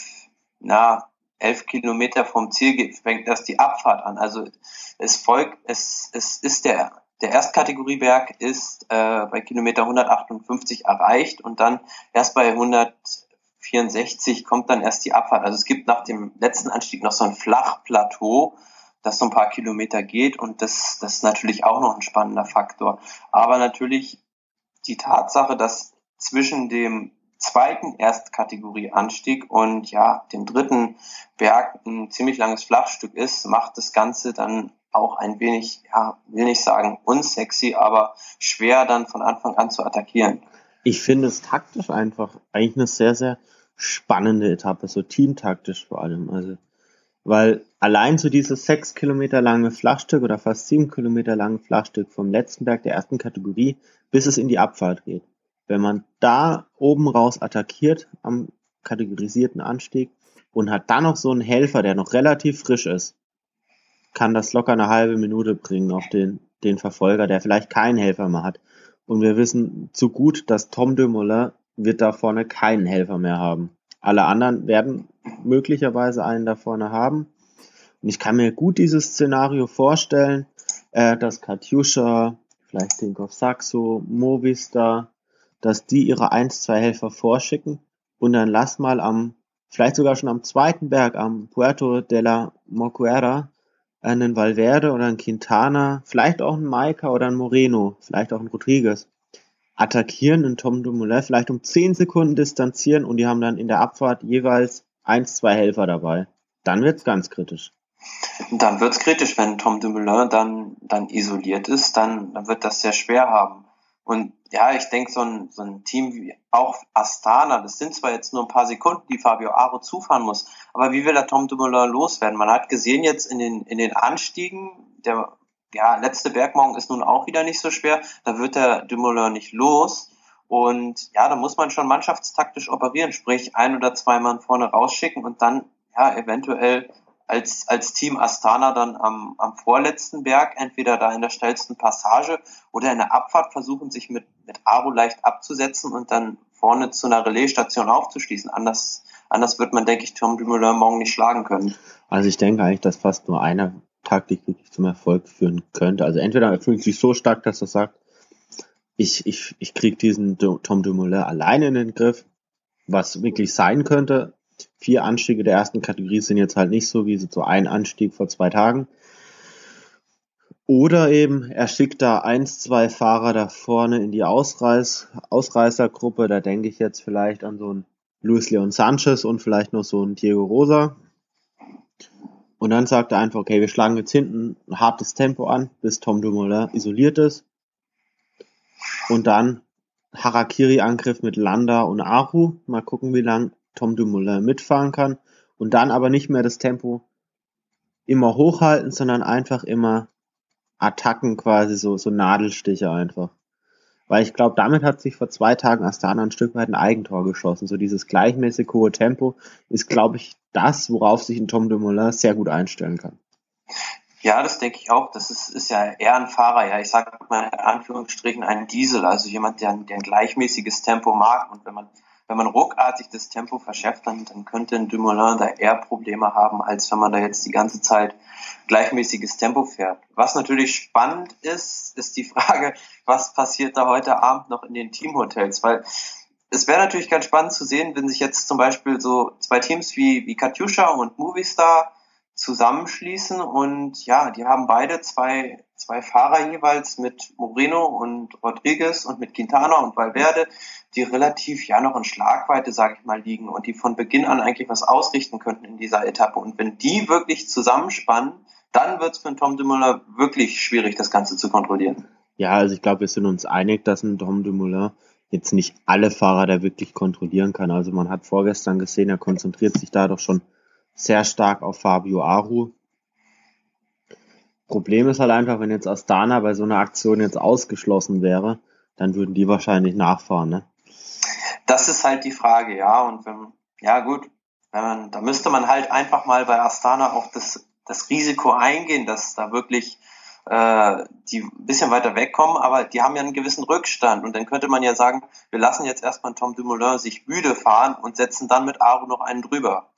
na, elf Kilometer vom Ziel fängt erst die Abfahrt an. Also es folgt, es, es ist der der Erstkategorieberg ist äh, bei Kilometer 158 erreicht und dann erst bei 164 kommt dann erst die Abfahrt. Also es gibt nach dem letzten Anstieg noch so ein Flachplateau, das so ein paar Kilometer geht und das, das ist natürlich auch noch ein spannender Faktor. Aber natürlich die Tatsache, dass zwischen dem zweiten Erstkategorie-Anstieg und ja, dem dritten Berg ein ziemlich langes Flachstück ist, macht das Ganze dann auch ein wenig, ja, will nicht sagen unsexy, aber schwer dann von Anfang an zu attackieren. Ich finde es taktisch einfach eigentlich eine sehr, sehr spannende Etappe, so teamtaktisch vor allem. Also, weil allein so dieses sechs Kilometer lange Flachstück oder fast sieben Kilometer lange Flachstück vom letzten Berg der ersten Kategorie, bis es in die Abfahrt geht. Wenn man da oben raus attackiert am kategorisierten Anstieg und hat dann noch so einen Helfer, der noch relativ frisch ist, kann das locker eine halbe Minute bringen auf den, den Verfolger, der vielleicht keinen Helfer mehr hat. Und wir wissen zu gut, dass Tom Dumoulin wird da vorne keinen Helfer mehr haben. Alle anderen werden möglicherweise einen da vorne haben. Und ich kann mir gut dieses Szenario vorstellen, äh, dass Katjuscha, vielleicht Tinkoff Saxo, Movistar, dass die ihre 1, 2 Helfer vorschicken und dann lass mal am, vielleicht sogar schon am zweiten Berg, am Puerto de la Moquera, einen Valverde oder einen Quintana, vielleicht auch einen Maika oder einen Moreno, vielleicht auch einen Rodriguez attackieren, einen Tom Dumoulin vielleicht um 10 Sekunden distanzieren und die haben dann in der Abfahrt jeweils eins, zwei Helfer dabei. Dann wird's ganz kritisch. Dann wird's kritisch, wenn Tom Dumoulin dann, dann isoliert ist, dann, dann wird das sehr schwer haben. Und ja, ich denke, so ein, so ein Team wie auch Astana, das sind zwar jetzt nur ein paar Sekunden, die Fabio Aro zufahren muss, aber wie will er Tom Dumoulin loswerden? Man hat gesehen jetzt in den, in den Anstiegen, der ja, letzte Bergmorgen ist nun auch wieder nicht so schwer, da wird der Dumoulin nicht los. Und ja, da muss man schon mannschaftstaktisch operieren, sprich ein oder zwei Mann vorne rausschicken und dann ja eventuell als, als Team Astana dann am, am vorletzten Berg, entweder da in der schnellsten Passage oder in der Abfahrt versuchen, sich mit, mit Aro leicht abzusetzen und dann vorne zu einer Relaisstation aufzuschließen. Anders, anders wird man, denke ich, Tom Dumoulin morgen nicht schlagen können. Also ich denke eigentlich, dass fast nur eine Taktik wirklich zum Erfolg führen könnte. Also entweder er fühlt sich so stark, dass er sagt, ich, ich, ich kriege diesen Tom Dumoulin alleine in den Griff, was wirklich sein könnte. Vier Anstiege der ersten Kategorie sind jetzt halt nicht so wie so ein Anstieg vor zwei Tagen. Oder eben, er schickt da eins, zwei Fahrer da vorne in die Ausreiß, Ausreißergruppe. Da denke ich jetzt vielleicht an so einen Luis Leon Sanchez und vielleicht noch so einen Diego Rosa. Und dann sagt er einfach, okay, wir schlagen jetzt hinten ein hartes Tempo an, bis Tom Dumoulin isoliert ist. Und dann Harakiri-Angriff mit Landa und Aru. Mal gucken, wie lang Tom Dumoulin mitfahren kann. Und dann aber nicht mehr das Tempo immer hochhalten, sondern einfach immer Attacken quasi, so, so Nadelstiche einfach. Weil ich glaube, damit hat sich vor zwei Tagen Astana ein Stück weit ein Eigentor geschossen. So dieses gleichmäßig hohe Tempo ist, glaube ich, das, worauf sich ein Tom Dumoulin sehr gut einstellen kann. Ja, das denke ich auch. Das ist, ist ja eher ein Fahrer, ja, ich sage mal in Anführungsstrichen ein Diesel, also jemand, der, der ein gleichmäßiges Tempo mag. Und wenn man, wenn man ruckartig das Tempo verschärft, dann, dann könnte ein Dumoulin da eher Probleme haben, als wenn man da jetzt die ganze Zeit gleichmäßiges Tempo fährt. Was natürlich spannend ist, ist die Frage, was passiert da heute Abend noch in den Teamhotels? Weil es wäre natürlich ganz spannend zu sehen, wenn sich jetzt zum Beispiel so zwei Teams wie, wie Katjuscha und Movistar zusammenschließen und ja, die haben beide zwei, zwei Fahrer jeweils mit Moreno und Rodriguez und mit Quintana und Valverde, die relativ ja noch in Schlagweite, sage ich mal, liegen und die von Beginn an eigentlich was ausrichten könnten in dieser Etappe. Und wenn die wirklich zusammenspannen, dann wird es für Tom Dumoulin wirklich schwierig, das Ganze zu kontrollieren. Ja, also ich glaube, wir sind uns einig, dass ein Tom Dumoulin jetzt nicht alle Fahrer da wirklich kontrollieren kann. Also man hat vorgestern gesehen, er konzentriert sich da doch schon sehr stark auf Fabio Aru. Problem ist halt einfach, wenn jetzt Astana bei so einer Aktion jetzt ausgeschlossen wäre, dann würden die wahrscheinlich nachfahren, ne? Das ist halt die Frage, ja. Und wenn, ja gut, wenn man, da müsste man halt einfach mal bei Astana auch das, das Risiko eingehen, dass da wirklich äh, die ein bisschen weiter wegkommen, aber die haben ja einen gewissen Rückstand. Und dann könnte man ja sagen, wir lassen jetzt erstmal Tom Dumoulin sich müde fahren und setzen dann mit Aru noch einen drüber.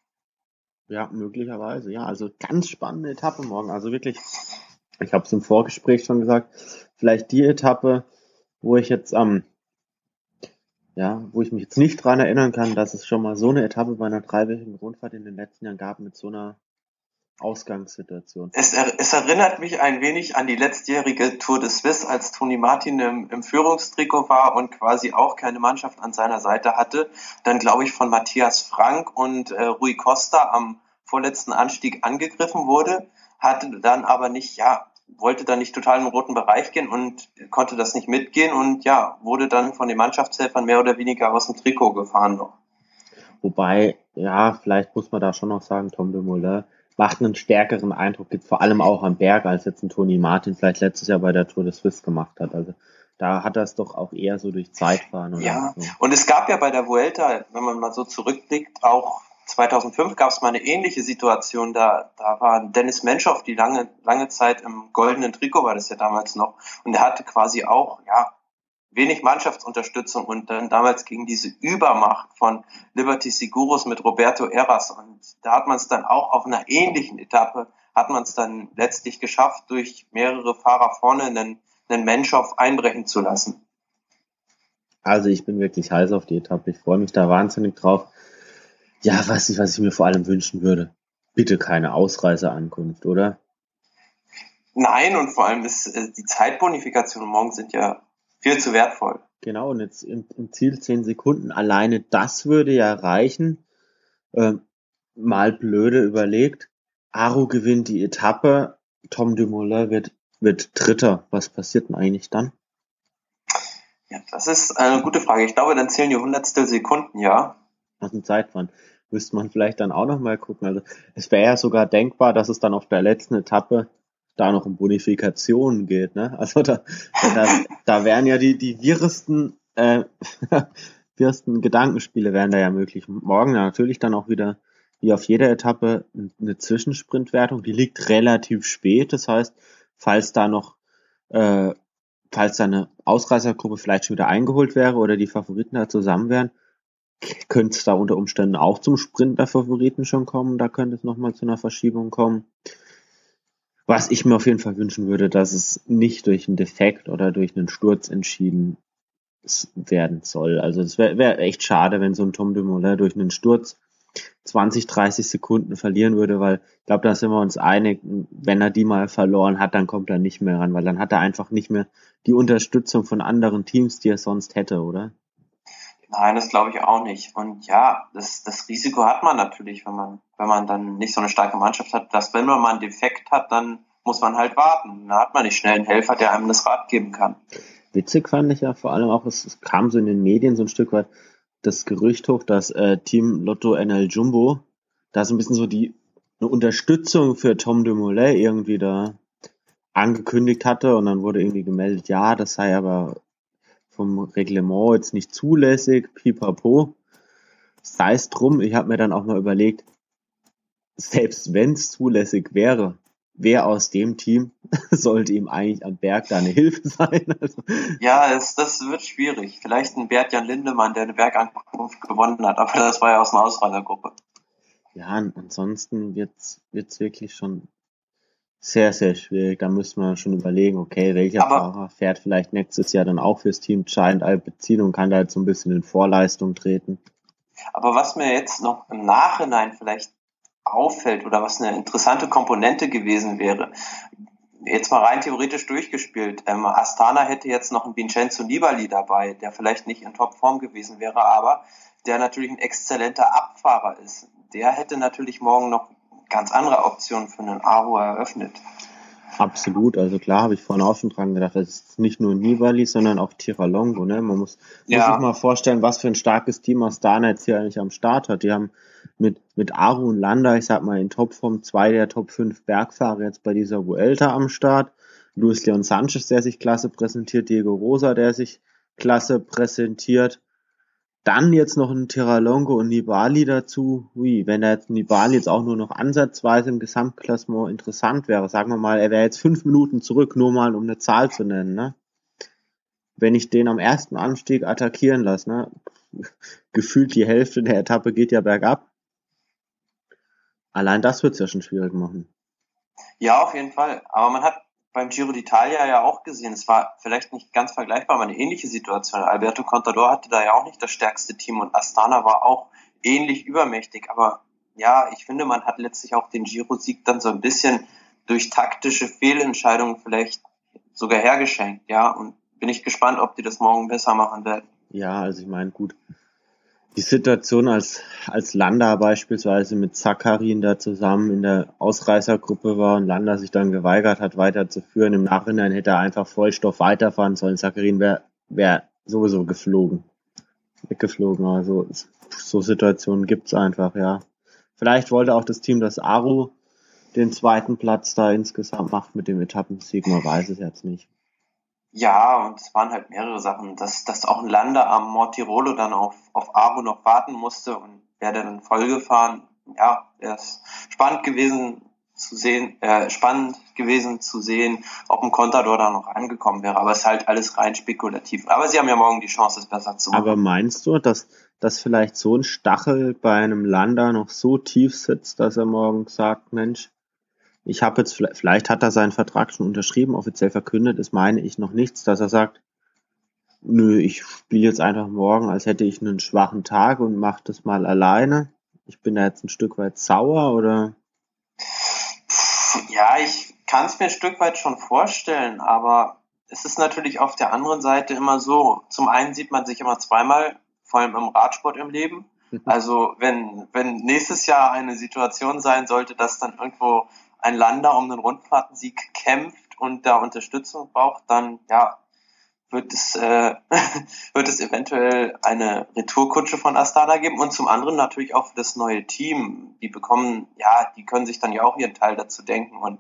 Ja, möglicherweise. Ja, also ganz spannende Etappe morgen. Also wirklich, ich habe es im Vorgespräch schon gesagt, vielleicht die Etappe, wo ich jetzt am, ähm, ja, wo ich mich jetzt nicht dran erinnern kann, dass es schon mal so eine Etappe bei einer dreiwöchigen Rundfahrt in den letzten Jahren gab mit so einer Ausgangssituation. Es, es, erinnert mich ein wenig an die letztjährige Tour de Suisse, als Toni Martin im, im Führungstrikot war und quasi auch keine Mannschaft an seiner Seite hatte. Dann glaube ich von Matthias Frank und äh, Rui Costa am vorletzten Anstieg angegriffen wurde, hatte dann aber nicht, ja, wollte dann nicht total im roten Bereich gehen und konnte das nicht mitgehen und ja, wurde dann von den Mannschaftshelfern mehr oder weniger aus dem Trikot gefahren noch. Wobei, ja, vielleicht muss man da schon noch sagen, Tom de Moulin macht einen stärkeren Eindruck, gibt vor allem auch am Berg, als jetzt ein Toni Martin vielleicht letztes Jahr bei der Tour de Suisse gemacht hat. Also da hat er es doch auch eher so durch Zeitfahren. Oder ja, so. und es gab ja bei der Vuelta, wenn man mal so zurückblickt, auch 2005 gab es mal eine ähnliche Situation. Da, da war Dennis Menschow die lange, lange Zeit im goldenen Trikot, war das ja damals noch. Und er hatte quasi auch, ja, wenig Mannschaftsunterstützung und dann damals gegen diese Übermacht von Liberty Seguros mit Roberto Eras und da hat man es dann auch auf einer ähnlichen Etappe hat man es dann letztlich geschafft, durch mehrere Fahrer vorne einen, einen Menschhoff einbrechen zu lassen. Also ich bin wirklich heiß auf die Etappe. Ich freue mich da wahnsinnig drauf. Ja, was ich, was ich mir vor allem wünschen würde. Bitte keine Ausreiseankunft, oder? Nein, und vor allem ist äh, die Zeitbonifikation morgen sind ja viel zu wertvoll. Genau, und jetzt im, im Ziel zehn Sekunden. Alleine das würde ja reichen. Ähm, mal blöde überlegt. Aru gewinnt die Etappe. Tom Dumoulin wird, wird Dritter. Was passiert denn eigentlich dann? Ja, das ist eine gute Frage. Ich glaube, dann zählen die Hundertstel Sekunden, ja. Aus dem Zeitfahren. Müsste man vielleicht dann auch nochmal gucken. Also, es wäre ja sogar denkbar, dass es dann auf der letzten Etappe da noch um Bonifikationen geht, ne? Also da, da, da wären ja die, die wirresten, äh, (laughs) wirresten Gedankenspiele wären da ja möglich. Morgen natürlich dann auch wieder wie auf jeder Etappe eine Zwischensprintwertung. Die liegt relativ spät. Das heißt, falls da noch, äh, falls da eine Ausreißergruppe vielleicht schon wieder eingeholt wäre oder die Favoriten da zusammen wären, könnte es da unter Umständen auch zum Sprint der Favoriten schon kommen. Da könnte es nochmal zu einer Verschiebung kommen. Was ich mir auf jeden Fall wünschen würde, dass es nicht durch einen Defekt oder durch einen Sturz entschieden werden soll. Also es wäre wär echt schade, wenn so ein Tom Dumoulin durch einen Sturz 20, 30 Sekunden verlieren würde, weil ich glaube, da sind wir uns einig, wenn er die mal verloren hat, dann kommt er nicht mehr ran, weil dann hat er einfach nicht mehr die Unterstützung von anderen Teams, die er sonst hätte, oder? Nein, das glaube ich auch nicht. Und ja, das, das Risiko hat man natürlich, wenn man, wenn man dann nicht so eine starke Mannschaft hat, dass wenn man mal einen Defekt hat, dann muss man halt warten. Da hat man nicht schnell einen Helfer, der einem das Rad geben kann. Witzig fand ich ja vor allem auch, es, kam so in den Medien so ein Stück weit, das Gerücht hoch, dass äh, Team Lotto NL Jumbo da so ein bisschen so die eine Unterstützung für Tom Dumoulin irgendwie da angekündigt hatte und dann wurde irgendwie gemeldet, ja, das sei aber vom Reglement jetzt nicht zulässig, pipapo. Sei es drum, ich habe mir dann auch mal überlegt, selbst wenn es zulässig wäre, wer aus dem Team (laughs) sollte ihm eigentlich am Berg da eine Hilfe (laughs) sein? Also, ja, es, das wird schwierig. Vielleicht ein Bert-Jan Lindemann, der eine Bergankunft gewonnen hat, aber das war ja aus einer Ausreißergruppe. Ja, ansonsten wird's wird's wirklich schon sehr, sehr schwierig. Da müssen wir schon überlegen, okay, welcher aber, Fahrer fährt vielleicht nächstes Jahr dann auch fürs Team Giant Alpecin und kann da jetzt so ein bisschen in Vorleistung treten. Aber was mir jetzt noch im Nachhinein vielleicht auffällt oder was eine interessante Komponente gewesen wäre, jetzt mal rein theoretisch durchgespielt. Ähm, Astana hätte jetzt noch einen Vincenzo Nibali dabei, der vielleicht nicht in Topform gewesen wäre, aber der natürlich ein exzellenter Abfahrer ist. Der hätte natürlich morgen noch ganz andere Optionen für einen Aro eröffnet. Absolut, also klar habe ich vorhin auch schon dran gedacht, das ist nicht nur Nibali, sondern auch Tiralongo, ne? Man muss, ja. muss sich mal vorstellen, was für ein starkes Team Astana jetzt hier eigentlich am Start hat. Die haben mit, mit Aru und Landa, ich sag mal in Topform, zwei der Top 5 Bergfahrer jetzt bei dieser Vuelta am Start. Luis Leon Sanchez, der sich klasse präsentiert, Diego Rosa, der sich klasse präsentiert. Dann jetzt noch ein Tiralongo und Nibali dazu. Ui, wenn da jetzt Nibali jetzt auch nur noch ansatzweise im Gesamtklassement interessant wäre, sagen wir mal, er wäre jetzt fünf Minuten zurück, nur mal um eine Zahl zu nennen, ne? Wenn ich den am ersten Anstieg attackieren lasse, ne? (laughs) Gefühlt die Hälfte der Etappe geht ja bergab. Allein das wird es ja schon schwierig machen. Ja, auf jeden Fall. Aber man hat beim Giro d'Italia ja auch gesehen. Es war vielleicht nicht ganz vergleichbar, aber eine ähnliche Situation. Alberto Contador hatte da ja auch nicht das stärkste Team und Astana war auch ähnlich übermächtig. Aber ja, ich finde, man hat letztlich auch den Giro-Sieg dann so ein bisschen durch taktische Fehlentscheidungen vielleicht sogar hergeschenkt. Ja, und bin ich gespannt, ob die das morgen besser machen werden. Ja, also ich meine, gut, die Situation als, als Landa beispielsweise mit Zakarin da zusammen in der Ausreißergruppe war und Landa sich dann geweigert hat, weiterzuführen. Im Nachhinein hätte er einfach Vollstoff weiterfahren sollen. Zakarin wäre wär sowieso geflogen. Weggeflogen. Also so Situationen gibt's einfach, ja. Vielleicht wollte auch das Team, das Aru den zweiten Platz da insgesamt macht mit dem Etappensieg. Man weiß es jetzt nicht. Ja, und es waren halt mehrere Sachen, dass, dass auch ein Lander am Mortirolo dann auf, auf Aro noch warten musste und wäre dann vollgefahren. Ja, er ist spannend gewesen zu sehen, äh, spannend gewesen zu sehen, ob ein Contador da noch angekommen wäre. Aber es ist halt alles rein spekulativ. Aber sie haben ja morgen die Chance, es besser zu machen. Aber meinst du, dass, dass vielleicht so ein Stachel bei einem Lander noch so tief sitzt, dass er morgen sagt, Mensch, ich habe jetzt, vielleicht hat er seinen Vertrag schon unterschrieben, offiziell verkündet ist, meine ich noch nichts, dass er sagt, nö, ich spiele jetzt einfach morgen, als hätte ich einen schwachen Tag und mache das mal alleine. Ich bin da jetzt ein Stück weit sauer oder? Ja, ich kann es mir ein Stück weit schon vorstellen, aber es ist natürlich auf der anderen Seite immer so. Zum einen sieht man sich immer zweimal, vor allem im Radsport im Leben. Also wenn, wenn nächstes Jahr eine Situation sein sollte, dass dann irgendwo ein Lander um den Rundfahrtensieg kämpft und da Unterstützung braucht, dann ja, wird es, äh, (laughs) wird es eventuell eine Retourkutsche von Astana geben und zum anderen natürlich auch für das neue Team. Die bekommen, ja, die können sich dann ja auch ihren Teil dazu denken und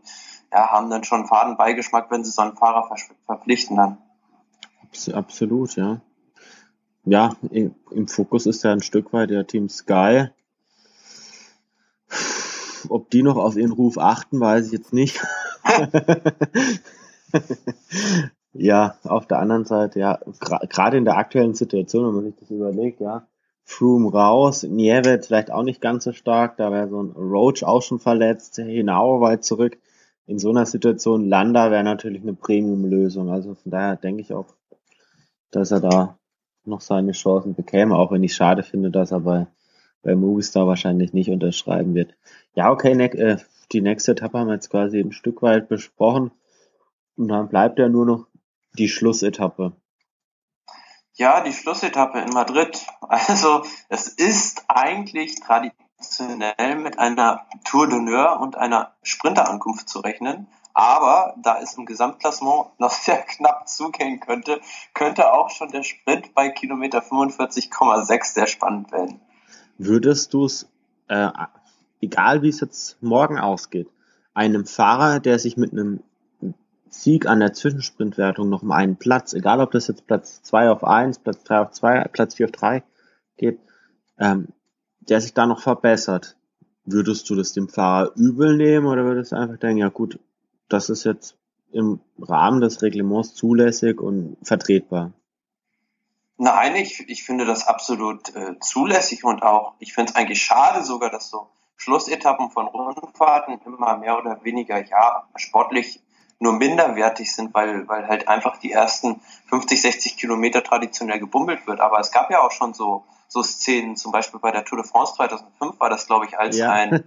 ja, haben dann schon Fadenbeigeschmack, wenn sie so einen Fahrer ver verpflichten dann. Absolut, ja. Ja, im Fokus ist ja ein Stück weit der Team Sky ob die noch auf ihren Ruf achten, weiß ich jetzt nicht. (laughs) ja, auf der anderen Seite, ja, gerade in der aktuellen Situation, wenn man sich das überlegt, ja, Froome raus, Nievet vielleicht auch nicht ganz so stark, da wäre so ein Roach auch schon verletzt, Hinau weit zurück. In so einer Situation, Landa wäre natürlich eine Premium-Lösung. Also von daher denke ich auch, dass er da noch seine Chancen bekäme, auch wenn ich schade finde, dass er bei, bei Movistar wahrscheinlich nicht unterschreiben wird. Ja, okay, ne, äh, die nächste Etappe haben wir jetzt quasi ein Stück weit besprochen. Und dann bleibt ja nur noch die Schlussetappe. Ja, die Schlussetappe in Madrid. (laughs) Also es ist eigentlich traditionell mit einer Tour d'honneur und einer Sprinterankunft zu rechnen. Aber da es im Gesamtklassement (laughs) noch sehr knapp zugehen könnte, könnte auch schon der Sprint bei Kilometer 45,6 sehr spannend werden. Würdest du es, äh, egal wie es jetzt morgen ausgeht, einem Fahrer, der sich mit einem Sieg an der Zwischensprintwertung noch um einen Platz, egal ob das jetzt Platz 2 auf 1, Platz 3 auf 2, Platz 4 auf 3 geht, ähm, der sich da noch verbessert, würdest du das dem Fahrer übel nehmen oder würdest du einfach denken, ja gut, das ist jetzt im Rahmen des Reglements zulässig und vertretbar? Nein, ich, ich finde das absolut äh, zulässig und auch, ich finde es eigentlich schade sogar, dass so Schlussetappen von Rundfahrten immer mehr oder weniger, ja, sportlich nur minderwertig sind, weil, weil halt einfach die ersten 50, 60 Kilometer traditionell gebummelt wird. Aber es gab ja auch schon so, so Szenen, zum Beispiel bei der Tour de France 2005 war das, glaube ich, als ja. ein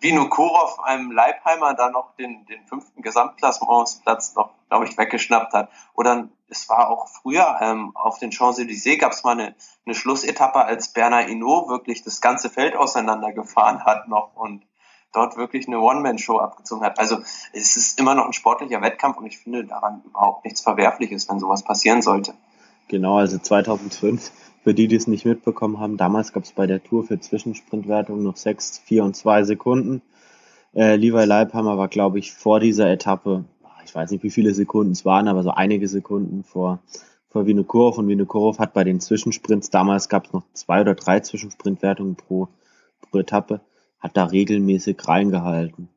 Vinokurov einem Leibheimer da noch den, den fünften Gesamtklassementsplatz noch, glaube ich, weggeschnappt hat. Oder es war auch früher ähm, auf den Champs-Élysées gab es mal eine, eine Schlussetappe, als Bernard Hinault wirklich das ganze Feld auseinandergefahren hat noch und dort wirklich eine One-Man-Show abgezogen hat. Also es ist immer noch ein sportlicher Wettkampf und ich finde daran überhaupt nichts Verwerfliches, wenn sowas passieren sollte. Genau, also 2005, für die, die es nicht mitbekommen haben, damals gab es bei der Tour für Zwischensprintwertung noch 6, 4 und 2 Sekunden. Äh, Levi Leibhammer war, glaube ich, vor dieser Etappe, ich weiß nicht, wie viele Sekunden es waren, aber so einige Sekunden vor, vor Vinokurov und Vinokurov hat bei den Zwischensprints, damals gab es noch zwei oder drei Zwischensprintwertungen pro, pro Etappe, hat da regelmäßig reingehalten.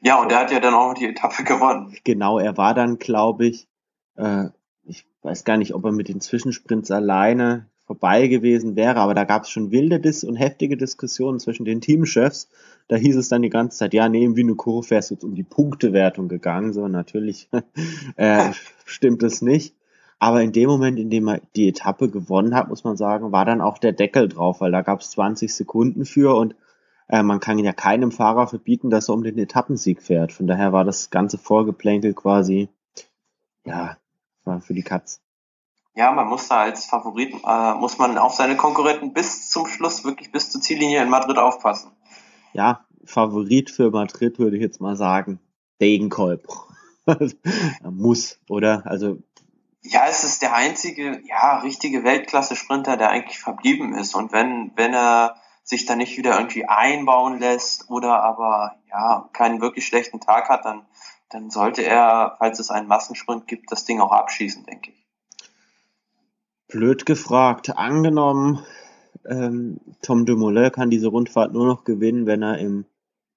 Ja, und er hat ja dann auch die Etappe gewonnen. Genau, er war dann, glaube ich, äh, ich weiß gar nicht, ob er mit den Zwischensprints alleine vorbei gewesen wäre, aber da gab es schon wilde Dis und heftige Diskussionen zwischen den Teamchefs. Da hieß es dann die ganze Zeit, ja, nee, im Vinokuro wäre es jetzt um die Punktewertung gegangen. So, natürlich (laughs) äh, stimmt es nicht. Aber in dem Moment, in dem er die Etappe gewonnen hat, muss man sagen, war dann auch der Deckel drauf, weil da gab es 20 Sekunden für und äh, man kann ja keinem Fahrer verbieten, dass er um den Etappensieg fährt. Von daher war das ganze Vorgeplänkel quasi, ja, für die Katz. Ja, man muss da als Favorit, äh, muss man auf seine Konkurrenten bis zum Schluss, wirklich bis zur Ziellinie in Madrid aufpassen. Ja, Favorit für Madrid würde ich jetzt mal sagen, Degenkolb. (laughs) muss, oder? Also ja, es ist der einzige, ja, richtige Weltklasse-Sprinter, der eigentlich verblieben ist. Und wenn, wenn er sich da nicht wieder irgendwie einbauen lässt oder aber ja keinen wirklich schlechten Tag hat, dann, dann sollte er, falls es einen Massensprint gibt, das Ding auch abschießen, denke ich. Blöd gefragt. Angenommen, ähm, Tom Dumoulin kann diese Rundfahrt nur noch gewinnen, wenn er im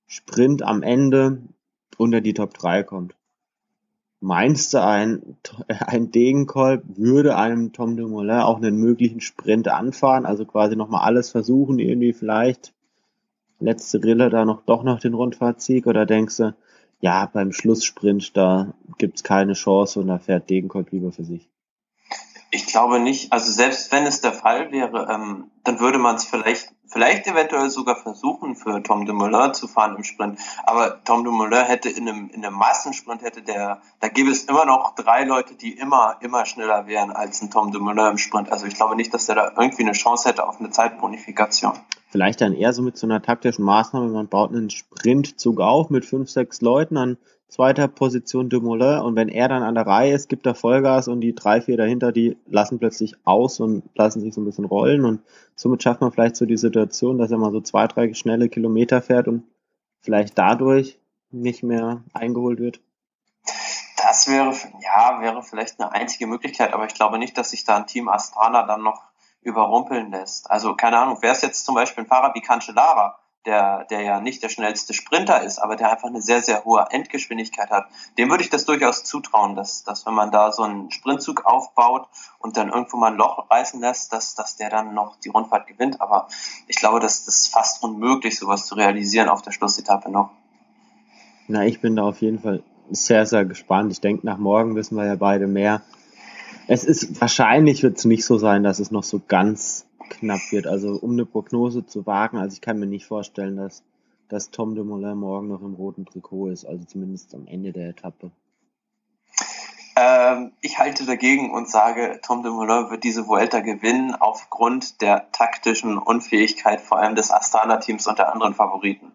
Sprint am Ende unter die Top 3 kommt. Meinst du, ein, (laughs) ein Degenkolb würde einem Tom Dumoulin auch einen möglichen Sprint anfahren? Also quasi nochmal alles versuchen, irgendwie vielleicht letzte Rille da noch doch noch den Rundfahrtsieg? Oder denkst du, ja, beim Schlusssprint, da gibt's keine Chance und da fährt Degenkolb lieber für sich? Ich glaube nicht. Also selbst wenn es der Fall wäre, ähm, dann würde man es vielleicht, vielleicht eventuell sogar versuchen, für Tom Dumoulin zu fahren im Sprint. Aber Tom Dumoulin hätte in einem, in einem Massensprint hätte der, da gäbe es immer noch drei Leute, die immer, immer schneller wären als ein Tom Dumoulin im Sprint. Also ich glaube nicht, dass der da irgendwie eine Chance hätte auf eine Zeitbonifikation. Vielleicht dann eher so mit so einer taktischen Maßnahme, man baut einen Sprintzug auf mit fünf, sechs Leuten, dann zweiter Position Dumoulin und wenn er dann an der Reihe ist, gibt er Vollgas und die drei, vier dahinter, die lassen plötzlich aus und lassen sich so ein bisschen rollen und somit schafft man vielleicht so die Situation, dass er mal so zwei, drei schnelle Kilometer fährt und vielleicht dadurch nicht mehr eingeholt wird. Das wäre, ja, wäre vielleicht eine einzige Möglichkeit, aber ich glaube nicht, dass sich da ein Team Astana dann noch überrumpeln lässt. Also keine Ahnung, wäre es jetzt zum Beispiel ein Fahrer wie Cancellara, der, der ja nicht der schnellste Sprinter ist, aber der einfach eine sehr, sehr hohe Endgeschwindigkeit hat, dem würde ich das durchaus zutrauen, dass, dass wenn man da so einen Sprintzug aufbaut und dann irgendwo mal ein Loch reißen lässt, dass, dass der dann noch die Rundfahrt gewinnt. Aber ich glaube, das, ist fast unmöglich, sowas zu realisieren auf der Schlussetappe noch. Na, ich bin da auf jeden Fall sehr, sehr gespannt. Ich denke, nach morgen wissen wir ja beide mehr. Es ist wahrscheinlich wird es nicht so sein, dass es noch so ganz knapp wird. Also um eine Prognose zu wagen, also ich kann mir nicht vorstellen, dass, dass Tom de Moulin morgen noch im roten Trikot ist, also zumindest am Ende der Etappe. Ähm, ich halte dagegen und sage, Tom de Moulin wird diese Vuelta gewinnen aufgrund der taktischen Unfähigkeit vor allem des Astana-Teams und der anderen Favoriten.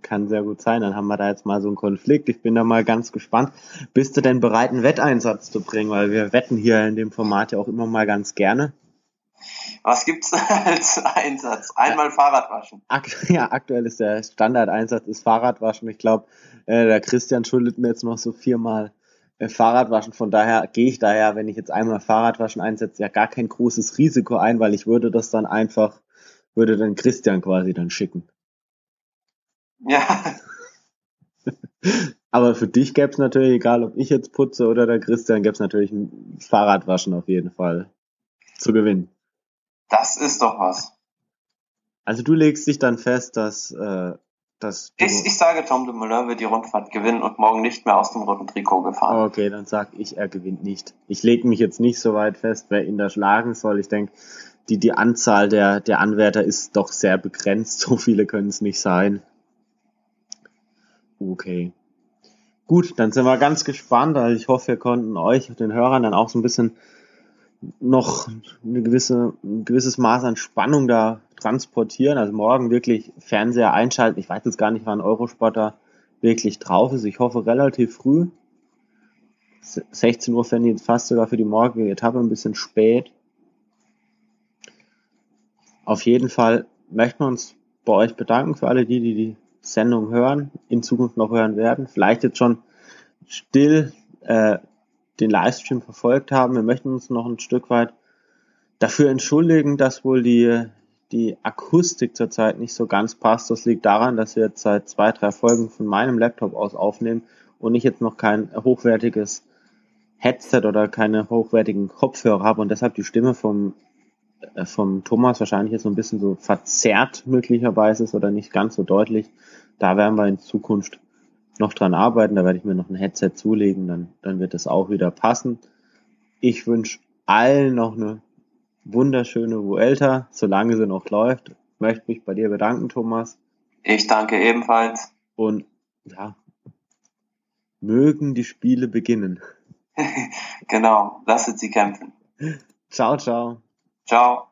Kann sehr gut sein. Dann haben wir da jetzt mal so einen Konflikt. Ich bin da mal ganz gespannt. Bist du denn bereit, einen Wetteinsatz zu bringen? Weil wir wetten hier in dem Format ja auch immer mal ganz gerne. Was gibt's (laughs) als Einsatz? Einmal Fahrradwaschen. (laughs) Ja, aktuell ist der Standardeinsatz ist Fahrradwaschen. Ich glaube, äh, der Christian schuldet mir jetzt noch so viermal äh, Fahrradwaschen. Von daher gehe ich daher, wenn ich jetzt einmal Fahrradwaschen einsetze, ja gar kein großes Risiko ein, weil ich würde das dann einfach, würde dann Christian quasi dann schicken. Ja. (laughs) Aber für dich gäbe es natürlich, egal ob ich jetzt putze oder der Christian, gäbe es natürlich ein Fahrradwaschen auf jeden Fall zu gewinnen. Das ist doch was. Also du legst dich dann fest, dass, äh, dass ich, ich sage, Tom de Moulin wird die Rundfahrt gewinnen und morgen nicht mehr aus dem roten Trikot gefahren. Okay, dann sag ich, er gewinnt nicht. Ich lege mich jetzt nicht so weit fest, wer ihn da schlagen soll. Ich denke, die, die Anzahl der, der Anwärter ist doch sehr begrenzt. (laughs) So viele können es nicht sein. Okay. Gut, dann sind wir ganz gespannt. Also ich hoffe, wir konnten euch, den Hörern, dann auch so ein bisschen noch eine gewisse, ein gewisses Maß an Spannung da transportieren. Also morgen wirklich Fernseher einschalten. Ich weiß jetzt gar nicht, wann Eurosport da wirklich drauf ist. Ich hoffe relativ früh. 16 Uhr fände ich jetzt fast sogar für die morgige Etappe ein bisschen spät. Auf jeden Fall möchten wir uns bei euch bedanken für alle die, die die Sendung hören, in Zukunft noch hören werden. Vielleicht jetzt schon still äh, den Livestream verfolgt haben. Wir möchten uns noch ein Stück weit dafür entschuldigen, dass wohl die, die Akustik zurzeit nicht so ganz passt. Das liegt daran, dass wir jetzt seit zwei, drei Folgen von meinem Laptop aus aufnehmen und ich jetzt noch kein hochwertiges Headset oder keine hochwertigen Kopfhörer habe und deshalb die Stimme vom, äh, vom Thomas wahrscheinlich jetzt so ein bisschen so verzerrt möglicherweise ist oder nicht ganz so deutlich. Da werden wir in Zukunft noch dran arbeiten. Da werde ich mir noch ein Headset zulegen, dann, dann wird es auch wieder passen. Ich wünsche allen noch eine wunderschöne Vuelta, solange sie noch läuft. Möchte mich bei dir bedanken, Thomas. Ich danke ebenfalls. Und ja, mögen die Spiele beginnen. (laughs) genau, lasset sie kämpfen. Ciao, ciao. Ciao.